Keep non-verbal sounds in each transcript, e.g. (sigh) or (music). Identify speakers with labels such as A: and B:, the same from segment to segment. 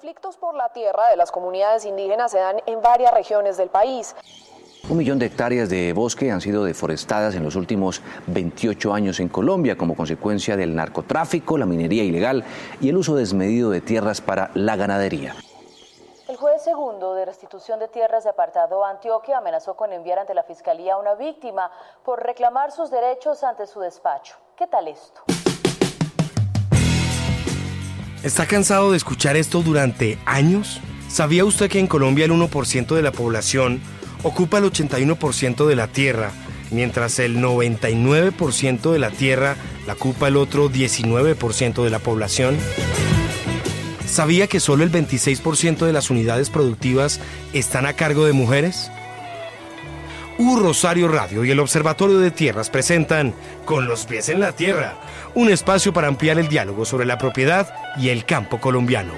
A: Conflictos por la tierra de las comunidades indígenas se dan en varias regiones del país.
B: Un millón de hectáreas de bosque han sido deforestadas en los últimos 28 años en Colombia como consecuencia del narcotráfico, la minería ilegal y el uso desmedido de tierras para la ganadería.
A: El juez segundo de restitución de tierras de apartado Antioquia amenazó con enviar ante la fiscalía a una víctima por reclamar sus derechos ante su despacho. ¿Qué tal esto?
C: ¿Está cansado de escuchar esto durante años? ¿Sabía usted que en Colombia el 1% de la población ocupa el 81% de la tierra, mientras el 99% de la tierra la ocupa el otro 19% de la población? ¿Sabía que solo el 26% de las unidades productivas están a cargo de mujeres? U Rosario Radio y el Observatorio de Tierras presentan Con los pies en la tierra, un espacio para ampliar el diálogo sobre la propiedad y el campo colombiano.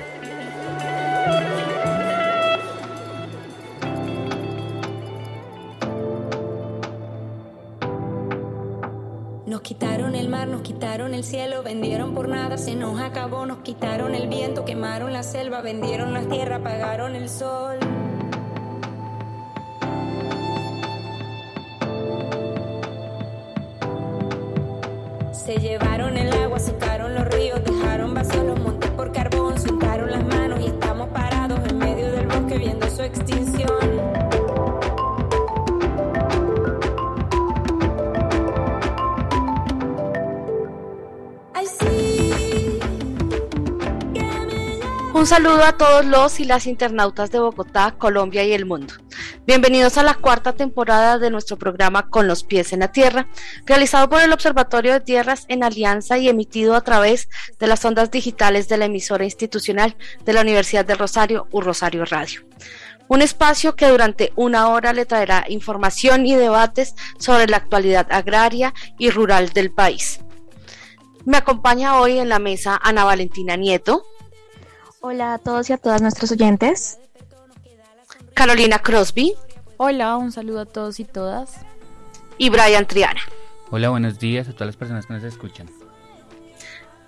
D: Nos quitaron el mar, nos quitaron el cielo, vendieron por nada, se nos acabó, nos quitaron el viento, quemaron la selva, vendieron la tierra, apagaron el sol. Se llevaron el agua, secaron los ríos, dejaron vacíos los montes por carbón, soltaron las manos y estamos parados en medio del bosque viendo su extinción.
E: Un saludo a todos los y las internautas de Bogotá, Colombia y el mundo. Bienvenidos a la cuarta temporada de nuestro programa Con los pies en la tierra, realizado por el Observatorio de Tierras en alianza y emitido a través de las ondas digitales de la emisora institucional de la Universidad del Rosario, U Rosario Radio. Un espacio que durante una hora le traerá información y debates sobre la actualidad agraria y rural del país. Me acompaña hoy en la mesa Ana Valentina Nieto,
F: Hola a todos y a todas nuestros oyentes.
E: Carolina Crosby
G: Hola, un saludo a todos y todas.
E: y Brian Triana.
H: Hola, buenos días a todas las personas que nos escuchan.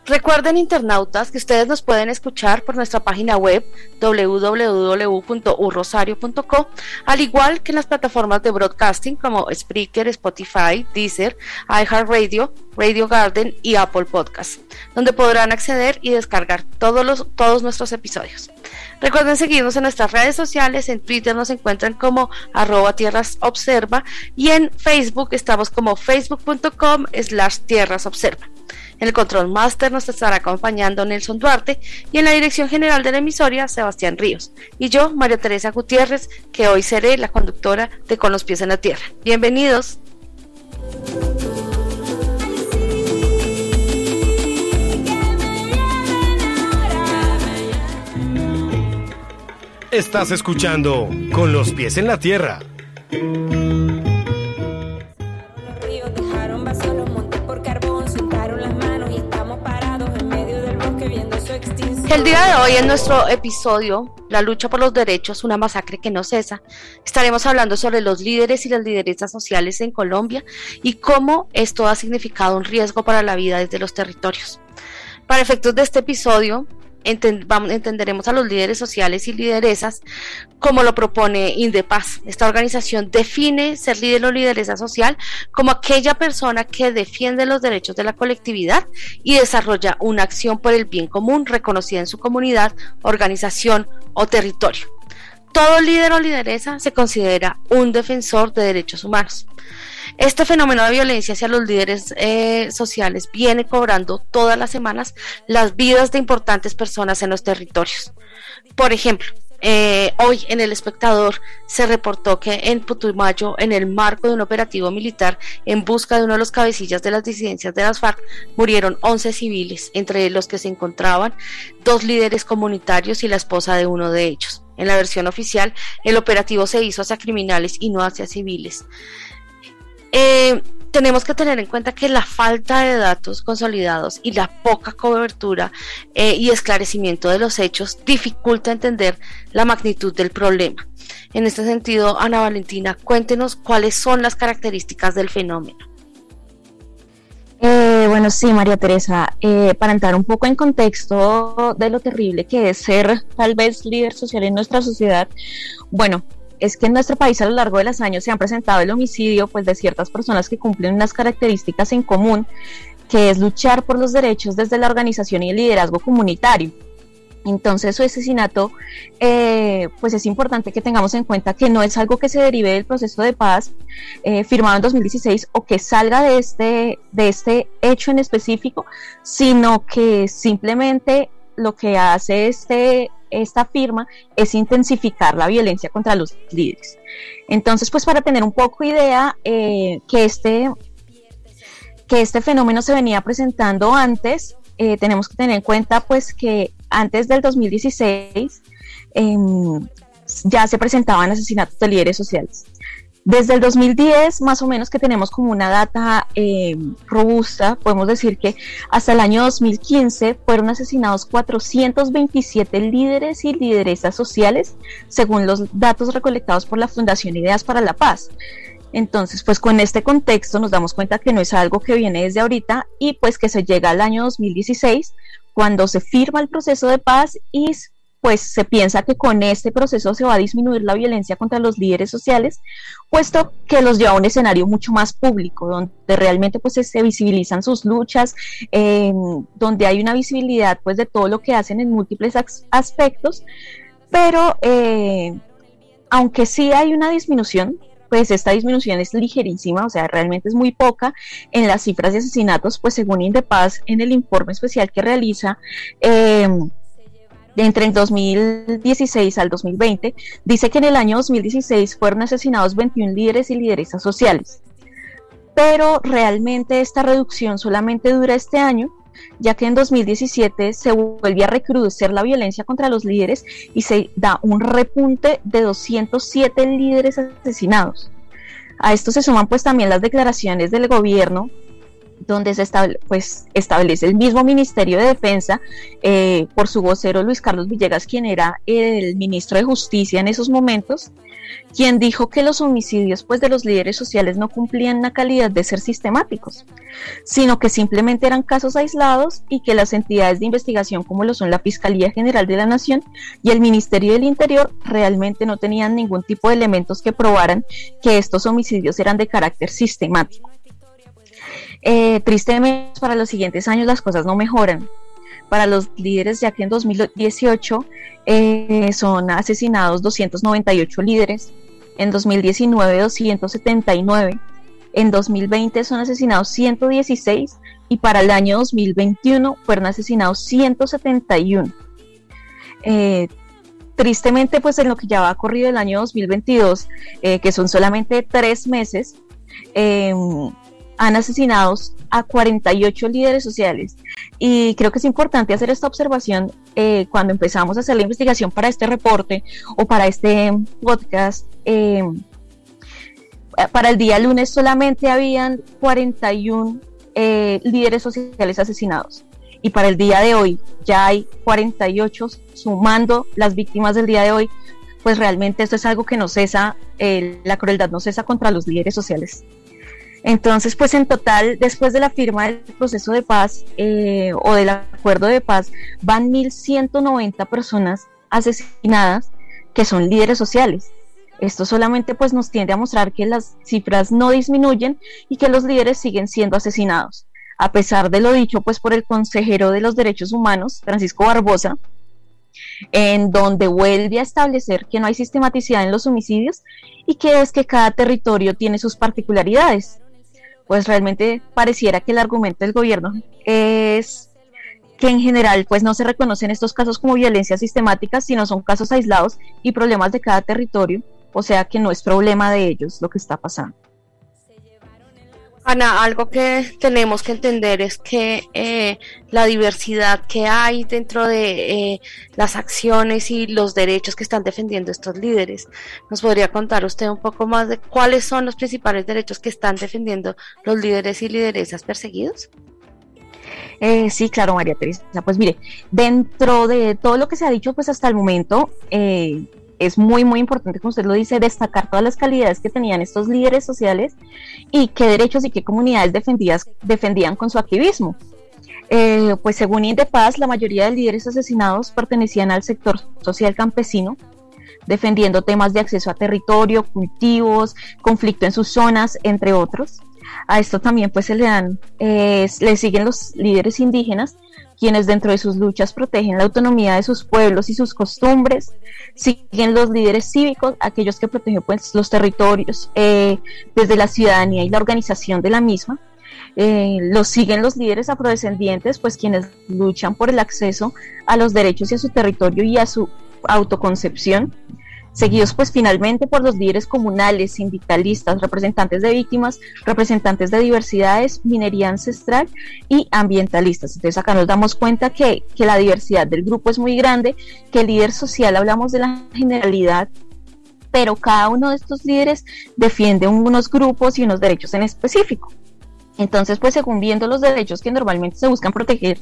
E: Recuerden, internautas, que ustedes nos pueden escuchar por nuestra página web www.urrosario.co, al igual que en las plataformas de broadcasting como Spreaker, Spotify, Deezer, iHeartRadio, Radio Garden y Apple Podcast, donde podrán acceder y descargar todos, los, todos nuestros episodios. Recuerden seguirnos en nuestras redes sociales, en Twitter nos encuentran como arroba tierras observa y en Facebook estamos como facebook.com slash tierras observa. En el control master nos estará acompañando Nelson Duarte y en la dirección general de la emisoria Sebastián Ríos. Y yo, María Teresa Gutiérrez, que hoy seré la conductora de Con los pies en la tierra. Bienvenidos.
C: Estás escuchando Con los pies en la tierra.
E: El día de hoy en nuestro episodio, La lucha por los derechos, una masacre que no cesa, estaremos hablando sobre los líderes y las lideresas sociales en Colombia y cómo esto ha significado un riesgo para la vida desde los territorios. Para efectos de este episodio, enten- entenderemos a los líderes sociales y lideresas como lo propone Indepaz. Esta organización define ser líder o lideresa social como aquella persona que defiende los derechos de la colectividad y desarrolla una acción por el bien común reconocida en su comunidad, organización o territorio. Todo líder o lideresa se considera un defensor de derechos humanos. Este fenómeno de violencia hacia los líderes eh, sociales viene cobrando todas las semanas las vidas de importantes personas en los territorios. Por ejemplo, eh, hoy en El Espectador se reportó que en Putumayo, en el marco de un operativo militar en busca de uno de los cabecillas de las disidencias de las FARC, murieron 11 civiles, entre los que se encontraban dos líderes comunitarios y la esposa de uno de ellos. En la versión oficial, el operativo se hizo hacia criminales y no hacia civiles. Eh, tenemos que tener en cuenta que la falta de datos consolidados y la poca cobertura eh, y esclarecimiento de los hechos dificulta entender la magnitud del problema. En este sentido, Ana Valentina, cuéntenos cuáles son las características del fenómeno.
F: Eh, bueno, sí, María Teresa, eh, para entrar un poco en contexto de lo terrible que es ser tal vez líder social en nuestra sociedad, bueno, es que en nuestro país a lo largo de los años se han presentado el homicidio pues, de ciertas personas que cumplen unas características en común, que es luchar por los derechos desde la organización y el liderazgo comunitario. Entonces su asesinato, eh, pues es importante que tengamos en cuenta que no es algo que se derive del proceso de paz eh, firmado en 2016 o que salga de este, de este hecho en específico, sino que simplemente lo que hace este esta firma es intensificar la violencia contra los líderes. Entonces, pues para tener un poco idea eh, que, este, que este fenómeno se venía presentando antes, eh, tenemos que tener en cuenta pues que antes del 2016 em, ya se presentaban asesinatos de líderes sociales. Desde el 2010, más o menos que tenemos como una data eh, robusta, podemos decir que hasta el año 2015 fueron asesinados 427 líderes y lideresas sociales, según los datos recolectados por la Fundación Ideas para la Paz. Entonces, pues con este contexto nos damos cuenta que no es algo que viene desde ahorita y pues que se llega al año 2016 cuando se firma el proceso de paz y pues se piensa que con este proceso se va a disminuir la violencia contra los líderes sociales, puesto que los lleva a un escenario mucho más público, donde realmente pues se visibilizan sus luchas, em, donde hay una visibilidad pues de todo lo que hacen en múltiples aspectos, pero eh, aunque sí hay una disminución, pues esta disminución es ligerísima, o sea, realmente es muy poca en las cifras de asesinatos, pues según Indepaz, en el informe especial que realiza, eh, entre el 2016 al 2020, dice que en el año 2016 fueron asesinados 21 líderes y lideresas sociales. Pero realmente esta reducción solamente dura este año, ya que en 2017 se vuelve a recrudecer la violencia contra los líderes y se da un repunte de 207 líderes asesinados. A esto se suman pues también las declaraciones del gobierno donde se pues, establece el mismo Ministerio de Defensa eh, por su vocero Luis Carlos Villegas, quien era el ministro de Justicia en esos momentos, quien dijo que los homicidios pues, de los líderes sociales no cumplían la calidad de ser sistemáticos, sino que simplemente eran casos aislados y que las entidades de investigación como lo son la Fiscalía General de la Nación y el Ministerio del Interior realmente no tenían ningún tipo de elementos que probaran que estos homicidios eran de carácter sistemático. Eh, tristemente, para los siguientes años las cosas no mejoran. Para los líderes, ya que en 2018 eh, son asesinados 298 líderes, en 2019 279, en 2020 son asesinados 116 y para el año 2021 fueron asesinados 171. Eh, tristemente, pues en lo que ya va corrido el año 2022, que son solamente tres meses, han asesinado a 48 líderes sociales. Y creo que es importante hacer esta observación eh, cuando empezamos a hacer la investigación para este reporte o para este podcast. Eh, para el día lunes solamente habían 41 eh, líderes sociales asesinados. Y para el día de hoy ya hay 48, sumando las víctimas del día de hoy, pues realmente esto es algo que no cesa, la crueldad no cesa contra los líderes sociales. Entonces, pues en total, después de la firma del proceso de paz eh, o del acuerdo de paz, van 1.190 personas asesinadas que son líderes sociales. Esto solamente pues nos tiende a mostrar que las cifras no disminuyen y que los líderes siguen siendo asesinados. A pesar de lo dicho pues por el consejero de los derechos humanos, Francisco Barbosa, en donde vuelve a establecer que no hay sistematicidad en los homicidios y que es que cada territorio tiene sus particularidades pues realmente pareciera que el argumento del gobierno es que en general pues no se reconocen estos casos como violencia sistemática, sino son casos aislados y problemas de cada territorio, o sea que no es problema de ellos lo que está pasando.
E: Ana, algo que tenemos que entender es que eh, la diversidad que hay dentro de eh, las acciones y los derechos que están defendiendo estos líderes. ¿Nos podría contar usted un poco más de cuáles son los principales derechos que están defendiendo los líderes y lideresas perseguidos?
F: Eh, sí, claro, María Teresa. Pues mire, dentro de todo lo que se ha dicho pues hasta el momento, eh, es muy, muy importante, como usted lo dice, destacar todas las calidades que tenían estos líderes sociales y qué derechos y qué comunidades defendías, defendían con su activismo. Eh, pues según Indepaz, la mayoría de líderes asesinados pertenecían al sector social campesino, defendiendo temas de acceso a territorio, cultivos, conflicto en sus zonas, entre otros. A esto también pues se le dan, eh, le siguen los líderes indígenas, quienes dentro de sus luchas protegen la autonomía de sus pueblos y sus costumbres, siguen los líderes cívicos, aquellos que protegen pues, los territorios eh, desde la ciudadanía y la organización de la misma. Eh, los siguen los líderes afrodescendientes, pues quienes luchan por el acceso a los derechos y a su territorio y a su autoconcepción seguidos pues finalmente por los líderes comunales, sindicalistas, representantes de víctimas, representantes de diversidades, minería ancestral y ambientalistas. Entonces acá nos damos cuenta que, que la diversidad del grupo es muy grande, que el líder social hablamos de la generalidad pero cada uno de estos líderes defiende unos grupos y unos derechos en específico. Entonces, pues según viendo los derechos que normalmente se buscan proteger,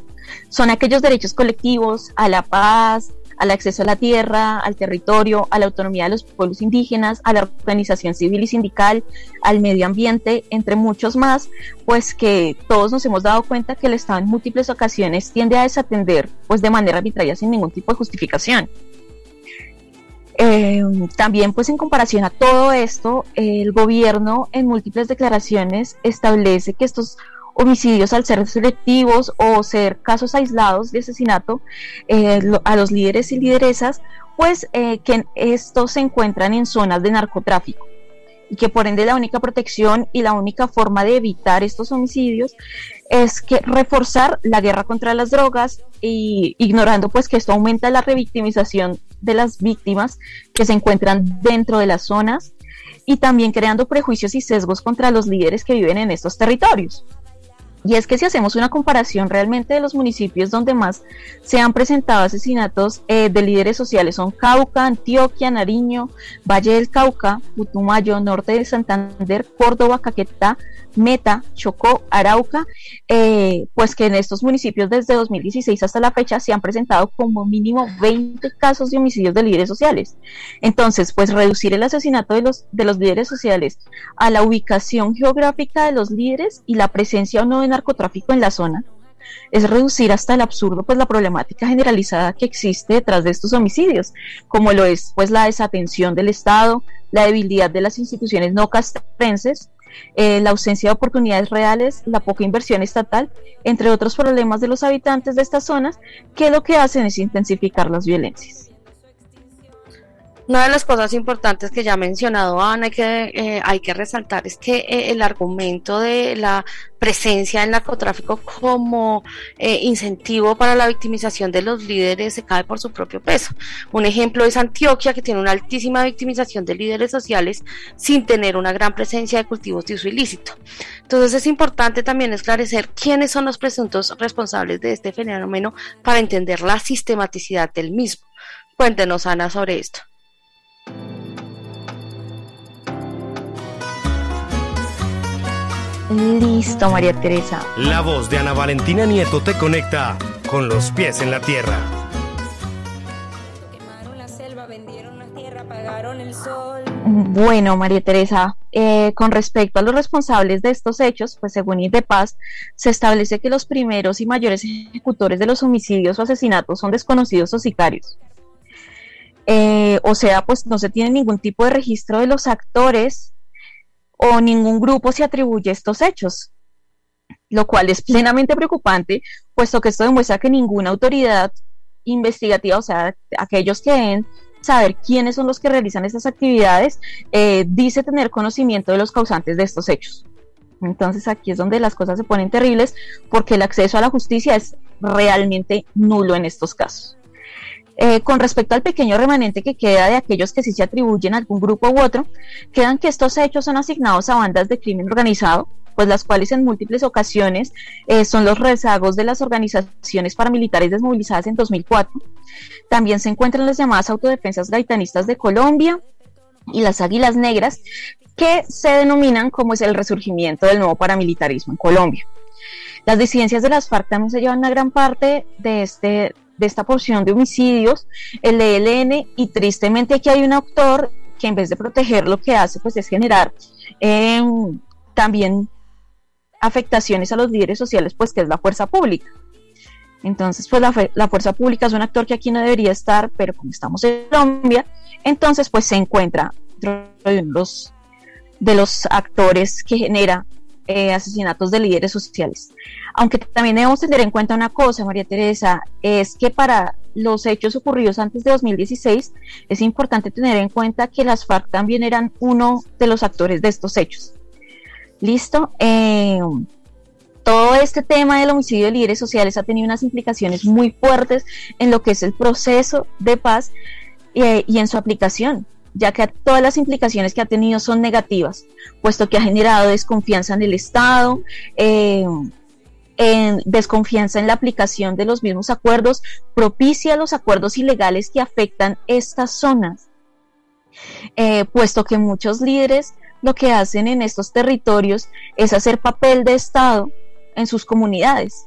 F: son aquellos derechos colectivos a la paz, al acceso a la tierra, al territorio, a la autonomía de los pueblos indígenas, a la organización civil y sindical, al medio ambiente, entre muchos más, pues que todos nos hemos dado cuenta que el Estado en múltiples ocasiones tiende a desatender pues de manera arbitraria sin ningún tipo de justificación. Eh, también pues en comparación a todo esto, el gobierno en múltiples declaraciones establece que estos homicidios al ser selectivos o ser casos aislados de asesinato eh, a los líderes y lideresas, pues eh, que estos se encuentran en zonas de narcotráfico y que por ende la única protección y la única forma de evitar estos homicidios es que reforzar la guerra contra las drogas y ignorando pues que esto aumenta la revictimización de las víctimas que se encuentran dentro de las zonas y también creando prejuicios y sesgos contra los líderes que viven en estos territorios. Y es que si hacemos una comparación realmente de los municipios donde más se han presentado asesinatos eh, de líderes sociales son Cauca, Antioquia, Nariño, Valle del Cauca, Putumayo, Norte de Santander, Córdoba, Caquetá, Meta, Chocó, Arauca, eh, pues que en estos municipios desde 2016 hasta la fecha se han presentado como mínimo 20 casos de homicidios de líderes sociales. Entonces, pues reducir el asesinato de los, de los líderes sociales a la ubicación geográfica de los líderes y la presencia o no de narcotráfico en la zona es reducir hasta el absurdo pues la problemática generalizada que existe detrás de estos homicidios, como lo es pues la desatención del Estado, la debilidad de las instituciones no castrenses, eh, la ausencia de oportunidades reales, la poca inversión estatal, entre otros problemas de los habitantes de estas zonas, que lo que hacen es intensificar las violencias.
E: Una de las cosas importantes que ya ha mencionado Ana que eh, hay que resaltar es que eh, el argumento de la presencia del narcotráfico como eh, incentivo para la victimización de los líderes se cae por su propio peso. Un ejemplo es Antioquia, que tiene una altísima victimización de líderes sociales sin tener una gran presencia de cultivos de uso ilícito. Entonces es importante también esclarecer quiénes son los presuntos responsables de este fenómeno para entender la sistematicidad del mismo. Cuéntenos, Ana, sobre esto.
F: Listo, María Teresa.
C: La voz de Ana Valentina Nieto te conecta con los pies en la tierra.
F: Bueno, María Teresa, eh, con respecto a los responsables de estos hechos, pues según Paz, se establece que los primeros y mayores ejecutores de los homicidios o asesinatos son desconocidos o sicarios. Eh, o sea, pues no se tiene ningún tipo de registro de los actores o ningún grupo se atribuye estos hechos, lo cual es plenamente preocupante, puesto que esto demuestra que ninguna autoridad investigativa, o sea, aquellos que deben saber quiénes son los que realizan estas actividades, eh, dice tener conocimiento de los causantes de estos hechos. Entonces aquí es donde las cosas se ponen terribles porque el acceso a la justicia es realmente nulo en estos casos. Eh, con respecto al pequeño remanente que queda de aquellos que sí se atribuyen a algún grupo u otro, quedan que estos hechos son asignados a bandas de crimen organizado, pues las cuales en múltiples ocasiones eh, son los rezagos de las organizaciones paramilitares desmovilizadas en 2004. También se encuentran las llamadas autodefensas gaitanistas de Colombia y las águilas negras, que se denominan como es el resurgimiento del nuevo paramilitarismo en Colombia. Las disidencias de las FARC también se llevan una gran parte de, este, de esta porción de homicidios, el ELN, y tristemente aquí hay un autor que en vez de proteger lo que hace pues es generar em, también afectaciones a los líderes sociales, pues que es la fuerza pública. Entonces, pues la, la, fuerza pública es un actor que aquí no debería estar, pero como estamos en Colombia, entonces pues se encuentra dentro de los, de los actores que genera eh, asesinatos de líderes sociales. Aunque también debemos tener en cuenta una cosa, María Teresa, es que para los hechos ocurridos antes de 2016 es importante tener en cuenta que las FARC también eran uno de los actores de estos hechos. ¿Listo? Eh, todo este tema del homicidio de líderes sociales ha tenido unas implicaciones muy fuertes en lo que es el proceso de paz eh, y en su aplicación ya que todas las implicaciones que ha tenido son negativas, puesto que ha generado desconfianza en el Estado, eh, en desconfianza en la aplicación de los mismos acuerdos, propicia los acuerdos ilegales que afectan estas zonas, eh, puesto que muchos líderes lo que hacen en estos territorios es hacer papel de Estado en sus comunidades.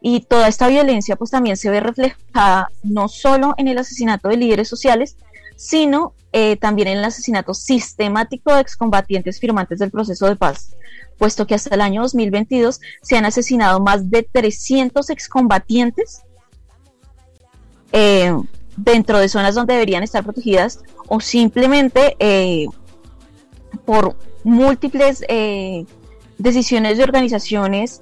F: Y toda esta violencia pues también se ve reflejada no solo en el asesinato de líderes sociales, sino eh, también en el asesinato sistemático de excombatientes firmantes del proceso de paz, puesto que hasta el año 2022 se han asesinado más de 300 excombatientes eh, dentro de zonas donde deberían estar protegidas o simplemente eh, por múltiples decisiones de organizaciones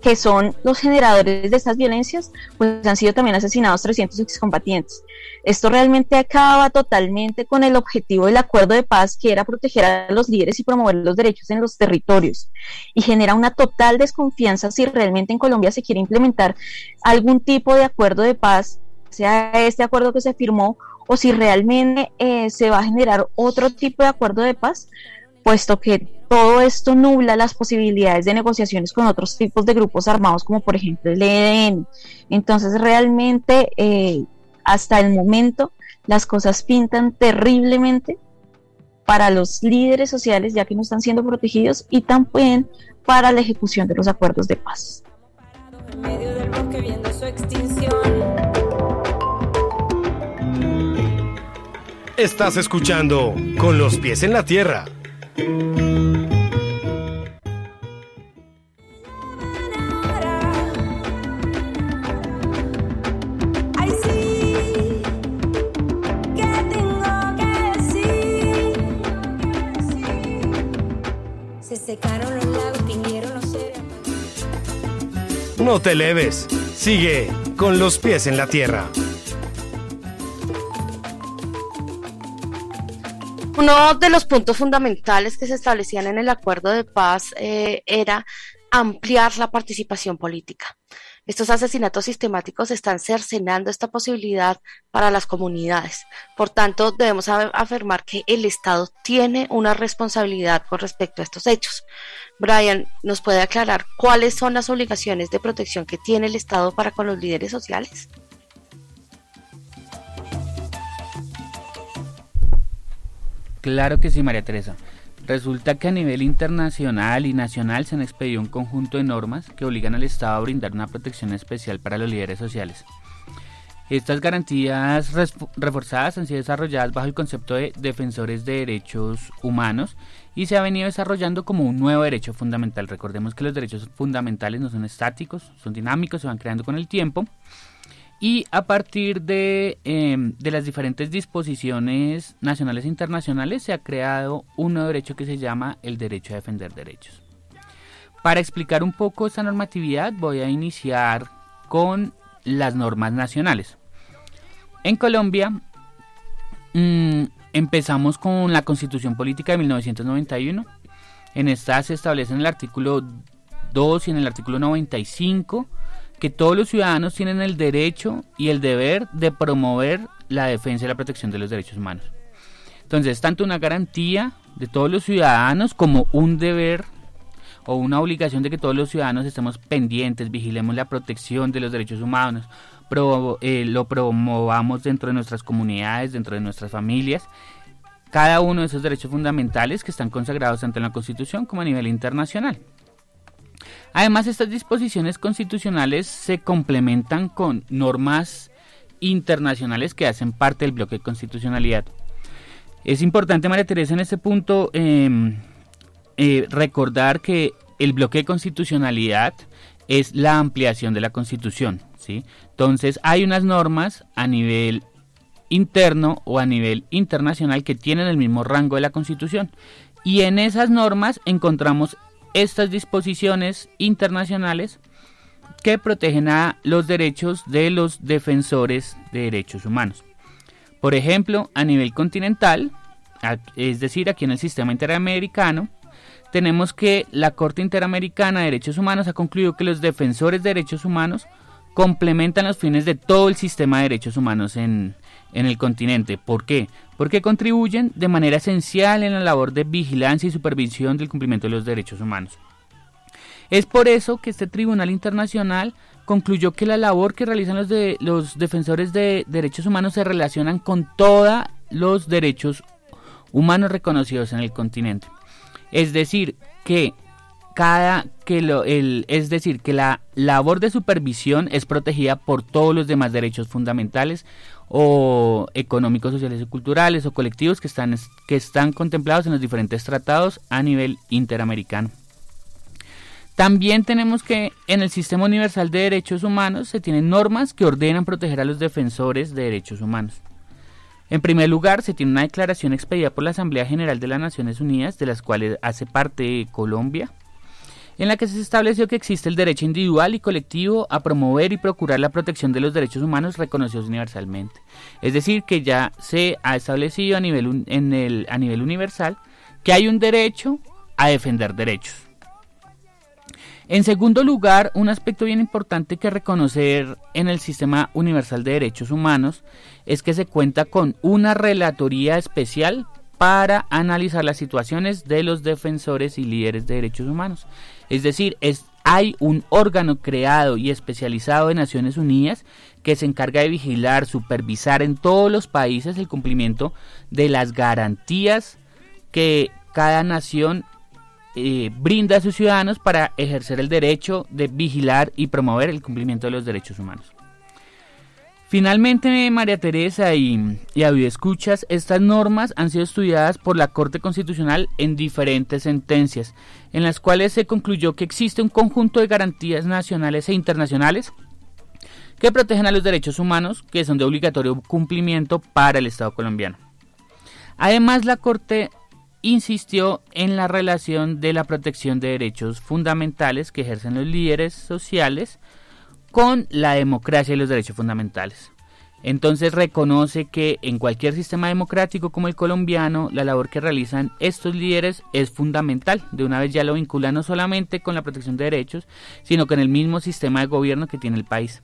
F: que son los generadores de estas violencias, pues han sido también asesinados 300 excombatientes. Esto realmente acaba totalmente con el objetivo del acuerdo de paz, que era proteger a los líderes y promover los derechos en los territorios, y genera una total desconfianza si realmente en Colombia se quiere implementar algún tipo de acuerdo de paz, sea este acuerdo que se firmó, o si realmente eh, se va a generar otro tipo de acuerdo de paz, puesto que todo esto nubla las posibilidades de negociaciones con otros tipos de grupos armados, como por ejemplo el EDN. Entonces, realmente, eh, hasta el momento, las cosas pintan terriblemente para los líderes sociales, ya que no están siendo protegidos, y también para la ejecución de los acuerdos de paz.
C: Estás escuchando Con los pies en la tierra No te leves, sigue con los pies en la tierra.
E: Uno de los puntos fundamentales que se establecían en el acuerdo de paz eh, era ampliar la participación política. Estos asesinatos sistemáticos están cercenando esta posibilidad para las comunidades. Por tanto, debemos afirmar que el Estado tiene una responsabilidad con respecto a estos hechos. Brian, ¿nos puede aclarar cuáles son las obligaciones de protección que tiene el Estado para con los líderes sociales?
H: Claro que sí, María Teresa. Resulta que a nivel internacional y nacional se han expedido un conjunto de normas que obligan al Estado a brindar una protección especial para los líderes sociales. Estas garantías reforzadas han sido desarrolladas bajo el concepto de defensores de derechos humanos y se ha venido desarrollando como un nuevo derecho fundamental. Recordemos que los derechos fundamentales no son estáticos, son dinámicos, se van creando con el tiempo y a partir em, de, las diferentes disposiciones nacionales e internacionales se ha creado un nuevo derecho que se llama el derecho a defender derechos. Para explicar un poco esta normatividad voy a iniciar con las normas nacionales. En Colombia mm, empezamos con la Constitución Política de 1991. En esta se establece en el artículo 2 y en el artículo 95 que todos los ciudadanos tienen el derecho y el deber de promover la defensa y la protección de los derechos humanos. Entonces, tanto una garantía de todos los ciudadanos como un deber o una obligación de que todos los ciudadanos estemos pendientes, vigilemos la protección de los derechos humanos, eh, lo promovamos dentro de nuestras comunidades, dentro de nuestras familias, cada uno de esos derechos fundamentales que están consagrados tanto en la Constitución como a nivel internacional. Además, estas disposiciones constitucionales se complementan con normas internacionales que hacen parte del bloque de constitucionalidad. Es importante, María Teresa, en este punto em, eh, recordar que el bloque de constitucionalidad es la ampliación de la Constitución. ¿sí? Entonces, hay unas normas a nivel interno o a nivel internacional que tienen el mismo rango de la Constitución. Y en esas normas encontramos estas disposiciones internacionales que protegen a los derechos de los defensores de derechos humanos. Por ejemplo, a nivel continental, es decir, aquí en el sistema interamericano, tenemos que la Corte Interamericana de Derechos Humanos ha concluido que los defensores de derechos humanos complementan los fines de todo el sistema de derechos humanos en, en el continente. ¿Por qué? Porque contribuyen de manera esencial en la labor de vigilancia y supervisión del cumplimiento de los derechos humanos. Es por eso que este Tribunal Internacional concluyó que la labor que realizan los, de, los defensores de derechos humanos se relacionan con todos los derechos humanos reconocidos en el continente. Es decir, que cada que lo, el, es decir, que la labor de supervisión es protegida por todos los demás derechos fundamentales o económicos, sociales y culturales o colectivos que están, que están contemplados en los diferentes tratados a nivel interamericano. También tenemos que en el Sistema Universal de Derechos Humanos se tienen normas que ordenan proteger a los defensores de derechos humanos. En primer lugar, se tiene una declaración expedida por la Asamblea General de las Naciones Unidas, de las cuales hace parte Colombia, en la que se estableció que existe el derecho individual y colectivo a promover y procurar la protección de los derechos humanos reconocidos universalmente. Es decir, que ya se ha establecido a nivel, en el, a nivel universal que hay un derecho a defender derechos. En segundo lugar, un aspecto bien importante que reconocer en el Sistema Universal de Derechos Humanos es que se cuenta con una relatoría especial para analizar las situaciones de los defensores y líderes de derechos humanos. Es decir, es, hay un órgano creado y especializado de Naciones Unidas que se encarga de vigilar, supervisar en todos los países el cumplimiento de las garantías que cada nación eh, brinda a sus ciudadanos para ejercer el derecho de vigilar y promover el cumplimiento de los derechos humanos. Finalmente, María Teresa y, y Escuchas, estas normas han sido estudiadas por la Corte Constitucional en diferentes sentencias, en las cuales se concluyó que existe un conjunto de garantías nacionales e internacionales que protegen a los derechos humanos que son de obligatorio cumplimiento para el Estado colombiano. Además, la Corte insistió en la relación de la protección de derechos fundamentales que ejercen los líderes sociales con la democracia y los derechos fundamentales. Entonces reconoce que en cualquier sistema democrático como el colombiano, la labor que realizan estos líderes es fundamental. De una vez ya lo vincula no solamente con la protección de derechos, sino con el mismo sistema de gobierno que tiene el país.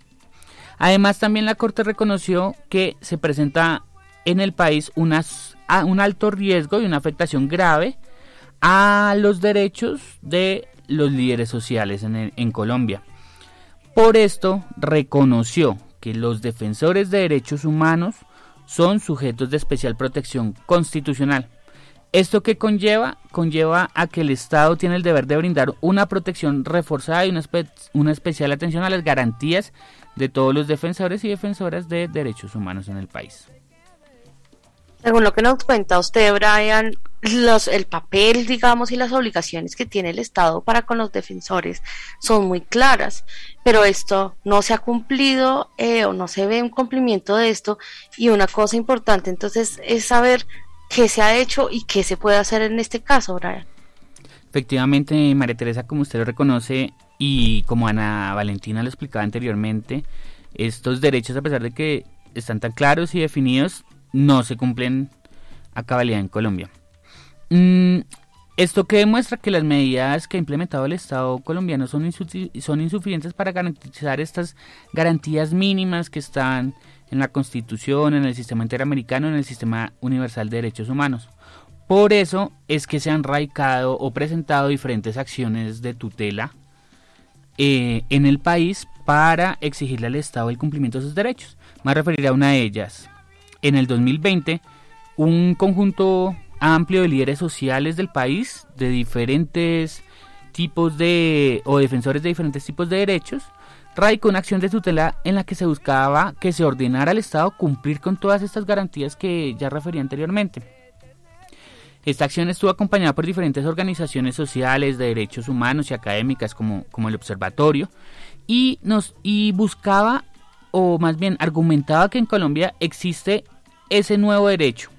H: Además, también la Corte reconoció que se presenta en el país un alto riesgo y una afectación grave a los derechos de los líderes sociales en Colombia. Por esto reconoció que los defensores de derechos humanos son sujetos de especial protección constitucional. ¿Esto que conlleva? Conlleva a que el Estado tiene el deber de brindar una protección reforzada y una, una, especial atención a las garantías de todos los defensores y defensoras de derechos humanos en el país.
E: Según lo que nos cuenta usted, Brian, los, el papel, digamos, y las obligaciones que tiene el Estado para con los defensores son muy claras, pero esto no se ha cumplido eh, o no se ve un cumplimiento de esto. Y una cosa importante entonces es saber qué se ha hecho y qué se puede hacer en este caso, Brian.
H: Efectivamente, María Teresa, como usted lo reconoce y como Ana Valentina lo explicaba anteriormente, estos derechos, a pesar de que están tan claros y definidos, no se cumplen a cabalidad en Colombia. Mm, Esto que demuestra que las medidas que ha implementado el Estado colombiano son, insuficientes para garantizar estas garantías mínimas que están en la Constitución, en el sistema interamericano, en el sistema universal de derechos humanos. Por eso es que se han radicado o presentado diferentes acciones de tutela eh, en el país para exigirle al Estado el cumplimiento de sus derechos. Me referiré a una de ellas. En el 2020, un conjunto amplio de líderes sociales del país, de diferentes tipos de, o defensores de diferentes tipos de derechos, radicó una acción de tutela en la que se buscaba que se ordenara al Estado cumplir con todas estas garantías que ya refería anteriormente. Esta acción estuvo acompañada por diferentes organizaciones sociales de derechos humanos y académicas como, como el Observatorio y, nos, y buscaba, o más bien argumentaba que en Colombia existe ese nuevo derecho,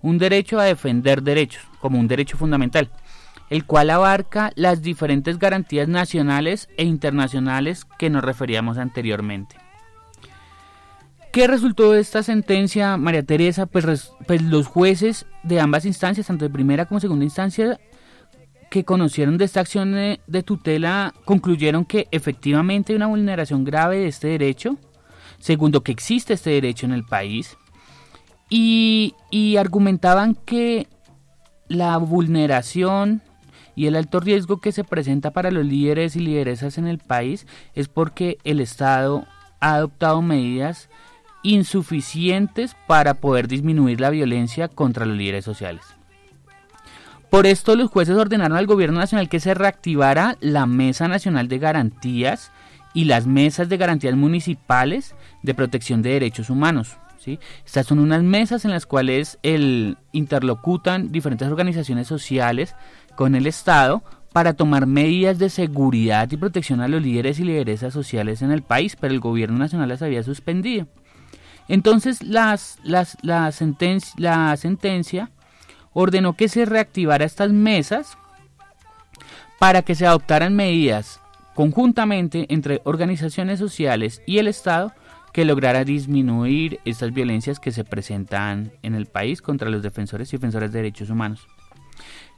H: un derecho a defender derechos, como un derecho fundamental, el cual abarca las diferentes garantías nacionales e internacionales que nos referíamos anteriormente. ¿Qué resultó de esta sentencia, María Teresa? Pues, pues, los jueces de ambas instancias, tanto de primera como segunda instancia, que conocieron de esta acción de, tutela, concluyeron que efectivamente hay una vulneración grave de este derecho. Segundo, que existe este derecho en el país. Y, argumentaban que la vulneración y el alto riesgo que se presenta para los líderes y lideresas en el país es porque el Estado ha adoptado medidas insuficientes para poder disminuir la violencia contra los líderes sociales. Por esto los jueces ordenaron al gobierno nacional que se reactivara la Mesa Nacional de Garantías y las mesas de garantías municipales de protección de derechos humanos. Estas son unas mesas en las cuales el, interlocutan diferentes organizaciones sociales con el Estado para tomar medidas de seguridad y protección a los líderes y lideresas sociales en el país, pero el gobierno nacional las había suspendido. Entonces la, la sentencia ordenó que se reactivara estas mesas para que se adoptaran medidas conjuntamente entre organizaciones sociales y el Estado que lograra disminuir estas violencias que se presentan en el país contra los defensores y defensoras de derechos humanos.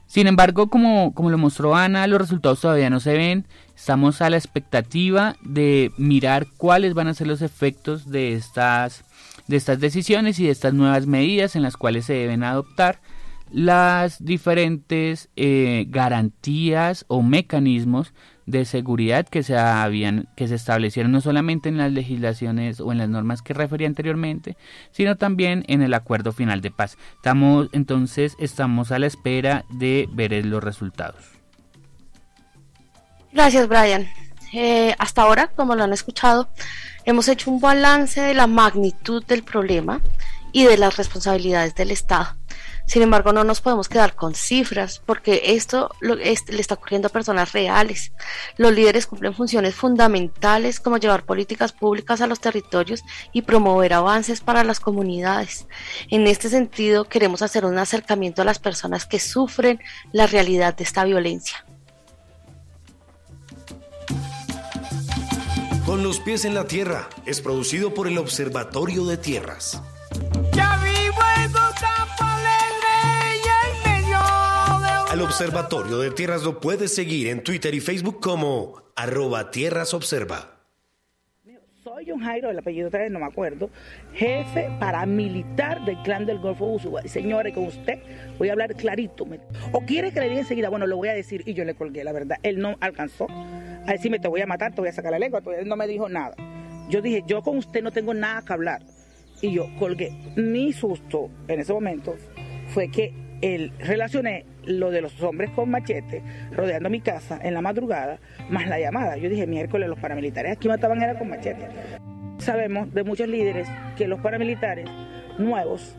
H: Sin embargo, como, como lo mostró Ana, los resultados todavía no se ven. Estamos a la expectativa de mirar cuáles van a ser los efectos de estas de estas decisiones y de estas nuevas medidas en las cuales se deben adoptar las diferentes eh, garantías o mecanismos de seguridad que se habían que se establecieron no solamente en las legislaciones o en las normas que refería anteriormente, sino también en el acuerdo final de paz. Estamos entonces estamos a la espera de ver los resultados.
E: Gracias, Brian. Eh, hasta ahora, como lo han escuchado, hemos hecho un balance de la magnitud del problema y de las responsabilidades del Estado. Sin embargo, no nos podemos quedar con cifras porque esto le está ocurriendo a personas reales. Los líderes cumplen funciones fundamentales como llevar políticas públicas a los territorios y promover avances para las comunidades. En este sentido, queremos hacer un acercamiento a las personas que sufren la realidad de esta violencia.
C: Con los pies en la tierra es producido por el Observatorio de Tierras.
I: Ya
C: Al Observatorio de Tierras lo puedes seguir en Twitter y Facebook como arroba Tierras Observa.
J: Soy un Jairo, el apellido otra vez no me acuerdo, jefe paramilitar del clan del Golfo Usual. Señores, con usted voy a hablar clarito. O quiere que le diga enseguida, bueno, lo voy a decir y yo le colgué, la verdad. Él no alcanzó a decirme, te voy a matar, te voy a sacar la lengua, él no me dijo nada. Yo dije, yo con usted no tengo nada que hablar. Y yo colgué. Mi susto en ese momento fue que él relacioné lo de los hombres con machete rodeando mi casa en la madrugada, más la llamada. Yo dije, miércoles los paramilitares aquí mataban era con machete. Sabemos de muchos líderes que los paramilitares nuevos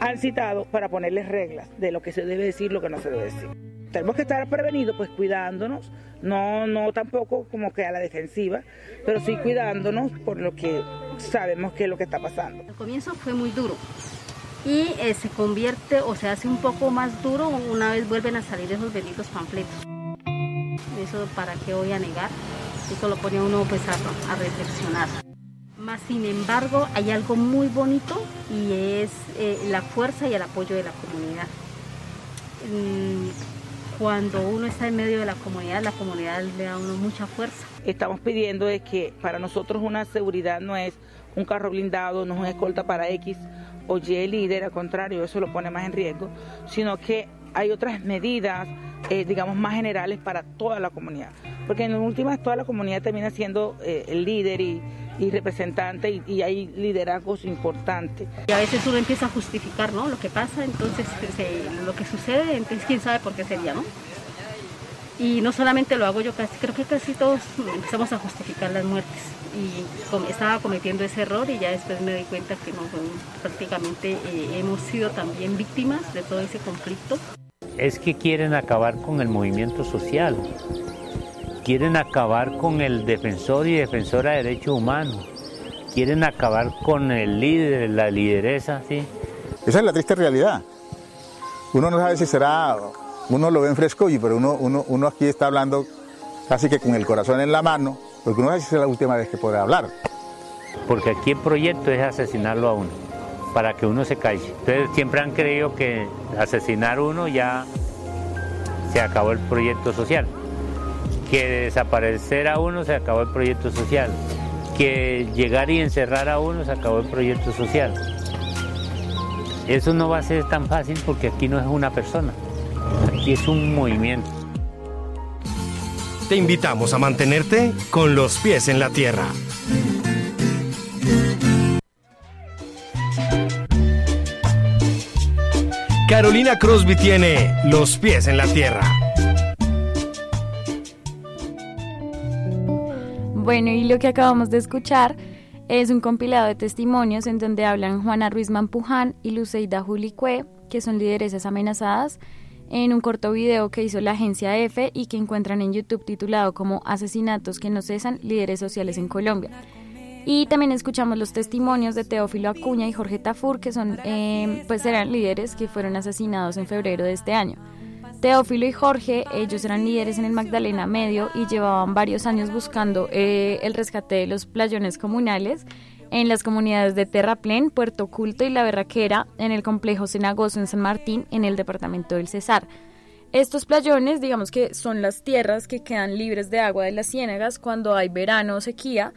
J: han citado para ponerles reglas de lo que se debe decir, lo que no se debe decir. Tenemos que estar prevenidos, pues cuidándonos, no, no tampoco como que a la defensiva, pero sí cuidándonos por lo que sabemos que es lo que está pasando.
K: El comienzo fue muy duro y eh, se convierte o se hace un poco más duro una vez vuelven a salir esos benditos panfletos. Eso para qué voy a negar, eso lo pone uno pues a, reflexionar. Más sin embargo hay algo muy bonito y es eh, la fuerza y el apoyo de la comunidad. Mm, cuando uno está en medio de la comunidad, la comunidad le da a uno mucha fuerza.
J: Estamos pidiendo de que para nosotros una seguridad no es un carro blindado, no es una escolta para X o Y líder, al contrario, eso lo pone más en riesgo, sino que hay otras medidas, eh, digamos, más generales para toda la comunidad. Porque en últimas toda la comunidad termina siendo eh, el líder y, representante y, hay liderazgos importantes.
K: Y a veces uno empieza a justificar ¿no? lo que pasa, entonces lo que sucede, entonces quién sabe por qué sería, ¿no? Y no solamente lo hago yo, casi, creo que casi todos empezamos a justificar las muertes. Y estaba cometiendo ese error y ya después me di cuenta que no, prácticamente eh, hemos sido también víctimas de todo ese conflicto
L: es que quieren acabar con el movimiento social, quieren acabar con el defensor y defensora de derechos humanos, quieren acabar con el líder, la lideresa, ¿sí?
M: Esa es la triste realidad. Uno no sabe si será, uno lo ve en fresco, y pero uno, uno, uno aquí está hablando casi que con el corazón en la mano, porque uno no es la última vez que podrá hablar.
L: Porque aquí el proyecto es asesinarlo a uno para que uno se calle. Entonces siempre han creído que asesinar uno ya se acabó el proyecto social, que desaparecer a uno se acabó el proyecto social, que llegar y encerrar a uno se acabó el proyecto social. Eso no va a ser tan fácil porque aquí no es una persona, aquí es un movimiento.
C: Te invitamos a mantenerte con los pies en la tierra. Carolina Crosby tiene los pies en la tierra.
G: Bueno, y lo que acabamos de escuchar es un compilado de testimonios en donde hablan Juana Ruiz Mampuján y Luceida Julicue, que son lideresas amenazadas, en un corto video que hizo la agencia EFE y que encuentran en YouTube titulado como Asesinatos que no cesan, líderes sociales en Colombia. Y también escuchamos los testimonios de Teófilo Acuña y Jorge Tafur, que son, eh, pues eran líderes que fueron asesinados en febrero de este año. Teófilo y Jorge, ellos eran líderes en el Magdalena Medio y llevaban varios años buscando eh, el rescate de los playones comunales en las comunidades de Terraplén, Puerto Oculto y La Berraquera, en el complejo Cenagoso en San Martín, en el departamento del Cesar. Estos playones, digamos que son las tierras que quedan libres de agua de las ciénagas cuando hay verano o sequía,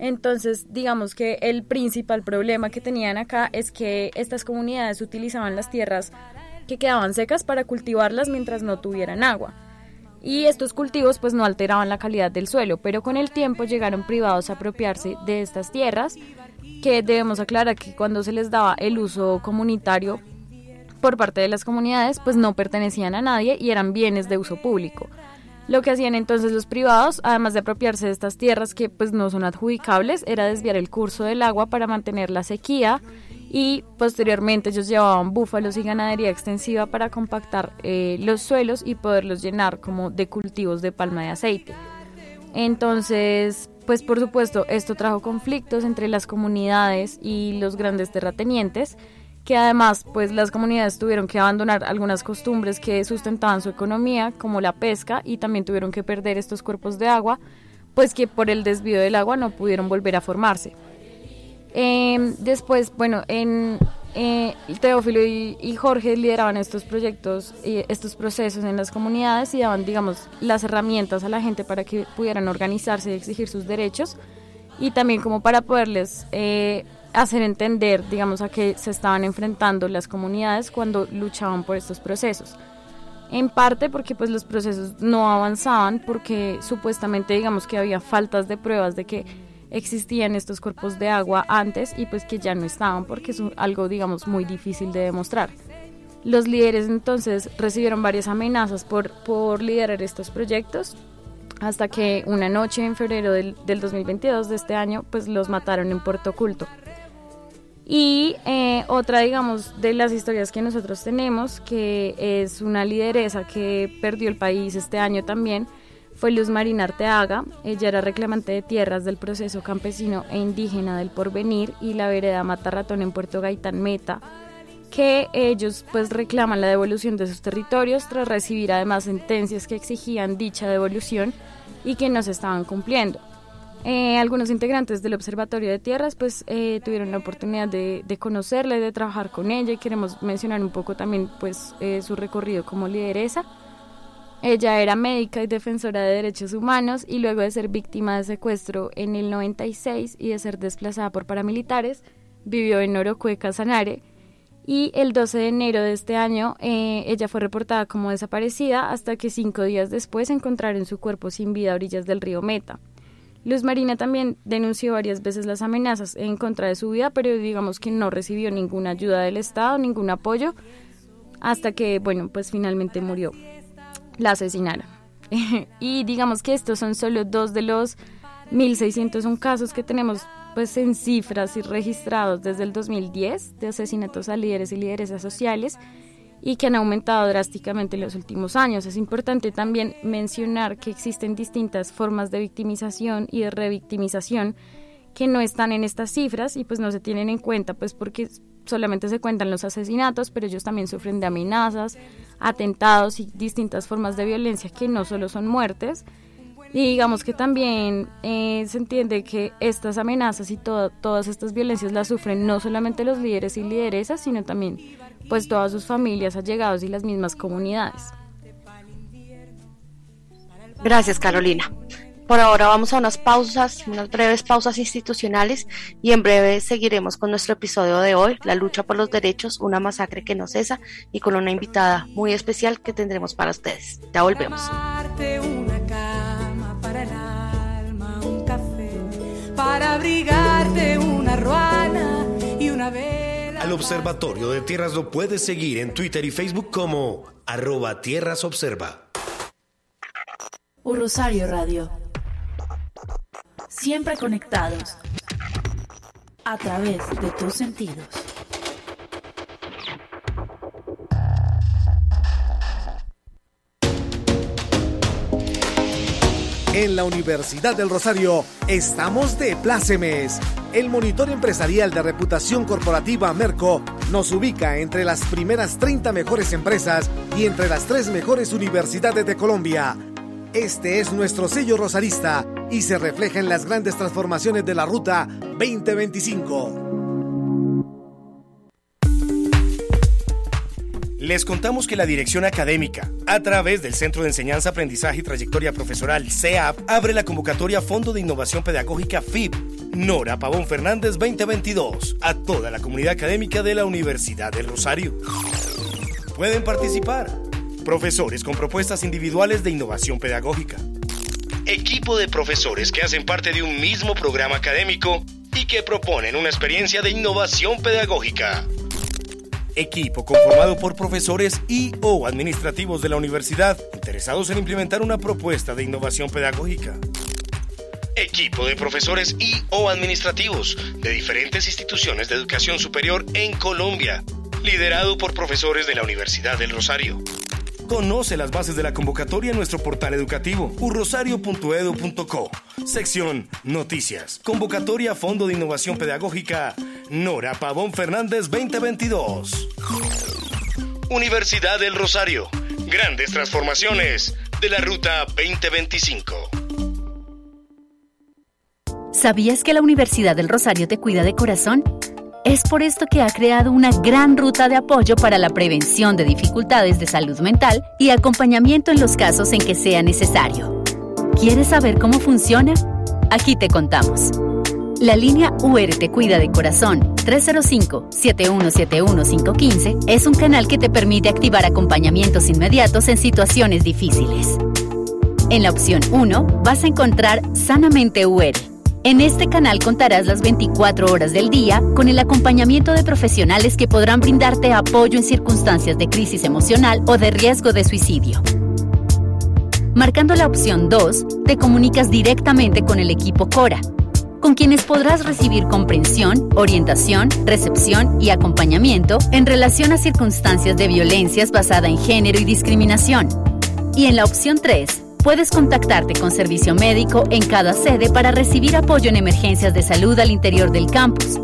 G: entonces, digamos que el principal problema que tenían acá es que estas comunidades utilizaban las tierras que quedaban secas para cultivarlas mientras no tuvieran agua. Y estos cultivos pues no alteraban la calidad del suelo, pero con el tiempo llegaron privados a apropiarse de estas tierras, que debemos aclarar que cuando se les daba el uso comunitario por parte de las comunidades, pues no pertenecían a nadie y eran bienes de uso público. Lo que hacían entonces los privados, además de apropiarse de estas tierras que pues no son adjudicables, era desviar el curso del agua para mantener la sequía y posteriormente ellos llevaban búfalos y ganadería extensiva para compactar eh, los suelos y poderlos llenar como de cultivos de palma de aceite. Entonces, pues por supuesto, esto trajo conflictos entre las comunidades y los grandes terratenientes que además pues las comunidades tuvieron que abandonar algunas costumbres que sustentaban su economía, como la pesca, y también tuvieron que perder estos cuerpos de agua, pues que por el desvío del agua no pudieron volver a formarse. Em, después, bueno, en eh, Teófilo y, Jorge lideraban estos proyectos, y estos procesos en las comunidades y daban, digamos, las herramientas a la gente para que pudieran organizarse y exigir sus derechos y también como para poderles eh, hacer entender, digamos, a qué se estaban enfrentando las comunidades cuando luchaban por estos procesos. En parte porque pues los procesos no avanzaban porque supuestamente digamos que había faltas de pruebas de que existían estos cuerpos de agua antes y pues que ya no estaban porque es algo digamos muy difícil de demostrar. Los líderes entonces recibieron varias amenazas por, por liderar estos proyectos hasta que una noche en febrero del, del 2022 de este año pues los mataron en Puerto Oculto. Y eh, otra, digamos, de las historias que nosotros tenemos, que es una lideresa que perdió el país este año también, fue Luz Marina Arteaga. Ella era reclamante de tierras del proceso campesino e indígena del porvenir y la vereda Matarratón en Puerto Gaitán Meta, que ellos pues reclaman la devolución de sus territorios tras recibir además sentencias que exigían dicha devolución y que no se estaban cumpliendo. Eh, algunos integrantes del Observatorio de Tierras pues eh, tuvieron la oportunidad de, de, conocerla y de trabajar con ella y queremos mencionar un poco también pues eh, su recorrido como lideresa. Ella era médica y defensora de derechos humanos y luego de ser víctima de secuestro en el 96 y de ser desplazada por paramilitares, vivió en Orocue, Casanare, y el 12 de enero de este año eh, ella fue reportada como desaparecida hasta que cinco días después encontraron su cuerpo sin vida a orillas del río Meta. Luz Marina también denunció varias veces las amenazas en contra de su vida, pero digamos que no recibió ninguna ayuda del Estado, ningún apoyo, hasta que, bueno, pues finalmente murió. La asesinaron. (laughs) y digamos que estos son solo dos de los 1.601 casos que tenemos pues en cifras y registrados desde el 2010 de asesinatos a líderes y lideresas sociales y que han aumentado drásticamente en los últimos años. Es importante también mencionar que existen distintas formas de victimización y de revictimización que no están en estas cifras y pues no se tienen en cuenta pues porque solamente se cuentan los asesinatos, pero ellos también sufren de amenazas, atentados y distintas formas de violencia que no solo son muertes, y digamos que también eh, se entiende que estas amenazas y todas estas violencias las sufren no solamente los líderes y lideresas, sino también pues todas sus familias, allegados y las mismas comunidades.
E: Gracias, Carolina. Por ahora vamos a unas pausas, unas breves pausas institucionales y en breve seguiremos con nuestro episodio de hoy, la lucha por los derechos, una masacre que no cesa y con una invitada muy especial que tendremos para ustedes. Ya volvemos.
N: para abrigarte una ruana y una vela.
C: Al Observatorio de Tierras lo puedes seguir en Twitter y Facebook como arroba Tierras Observa.
O: Un Rosario Radio. Siempre conectados a través de tus sentidos.
P: En la Universidad del Rosario estamos de plácemes. El monitor empresarial de reputación corporativa Merco nos ubica entre las primeras 30 mejores empresas y entre las tres mejores universidades de Colombia. Este es nuestro sello rosarista y se refleja en las grandes transformaciones de la Ruta 2025.
C: Les contamos que la Dirección Académica, a través del Centro de Enseñanza, Aprendizaje y Trayectoria Profesional CEAP, abre la convocatoria Fondo de Innovación Pedagógica FIP Nora Pavón Fernández 2022 a toda la comunidad académica de la Universidad del Rosario. Pueden participar profesores con propuestas individuales de innovación pedagógica, equipo de profesores que hacen parte de un mismo programa académico y que proponen una experiencia de innovación pedagógica Equipo conformado por profesores y o administrativos de la universidad interesados en implementar una propuesta de innovación pedagógica. Equipo de profesores y o administrativos de diferentes instituciones de educación superior en Colombia, liderado por profesores de la Universidad del Rosario. Conoce las bases de la convocatoria en nuestro portal educativo urrosario.edu.co. Sección Noticias. Convocatoria Fondo de Innovación Pedagógica Nora Pavón Fernández 2022. Universidad del Rosario. Grandes transformaciones de la Ruta 2025.
Q: ¿Sabías que la Universidad del Rosario te cuida de corazón? Es por esto que ha creado una gran ruta de apoyo para la prevención de dificultades de salud mental y acompañamiento en los casos en que sea necesario. ¿Quieres saber cómo funciona? Aquí te contamos. La línea UR Te Cuida de Corazón 305-7171515 es un canal que te permite activar acompañamientos inmediatos en situaciones difíciles. En la opción 1 vas a encontrar Sanamente UR en este canal contarás las 24 horas del día con el acompañamiento de profesionales que podrán brindarte apoyo en circunstancias de crisis emocional o de riesgo de suicidio. Marcando la opción 2, te comunicas directamente con el equipo Cora, con quienes podrás recibir comprensión, orientación, recepción y acompañamiento en relación a circunstancias de violencias basada en género y discriminación. Y en la opción 3, Puedes contactarte con servicio médico en cada sede para recibir apoyo en emergencias de salud al interior del campus.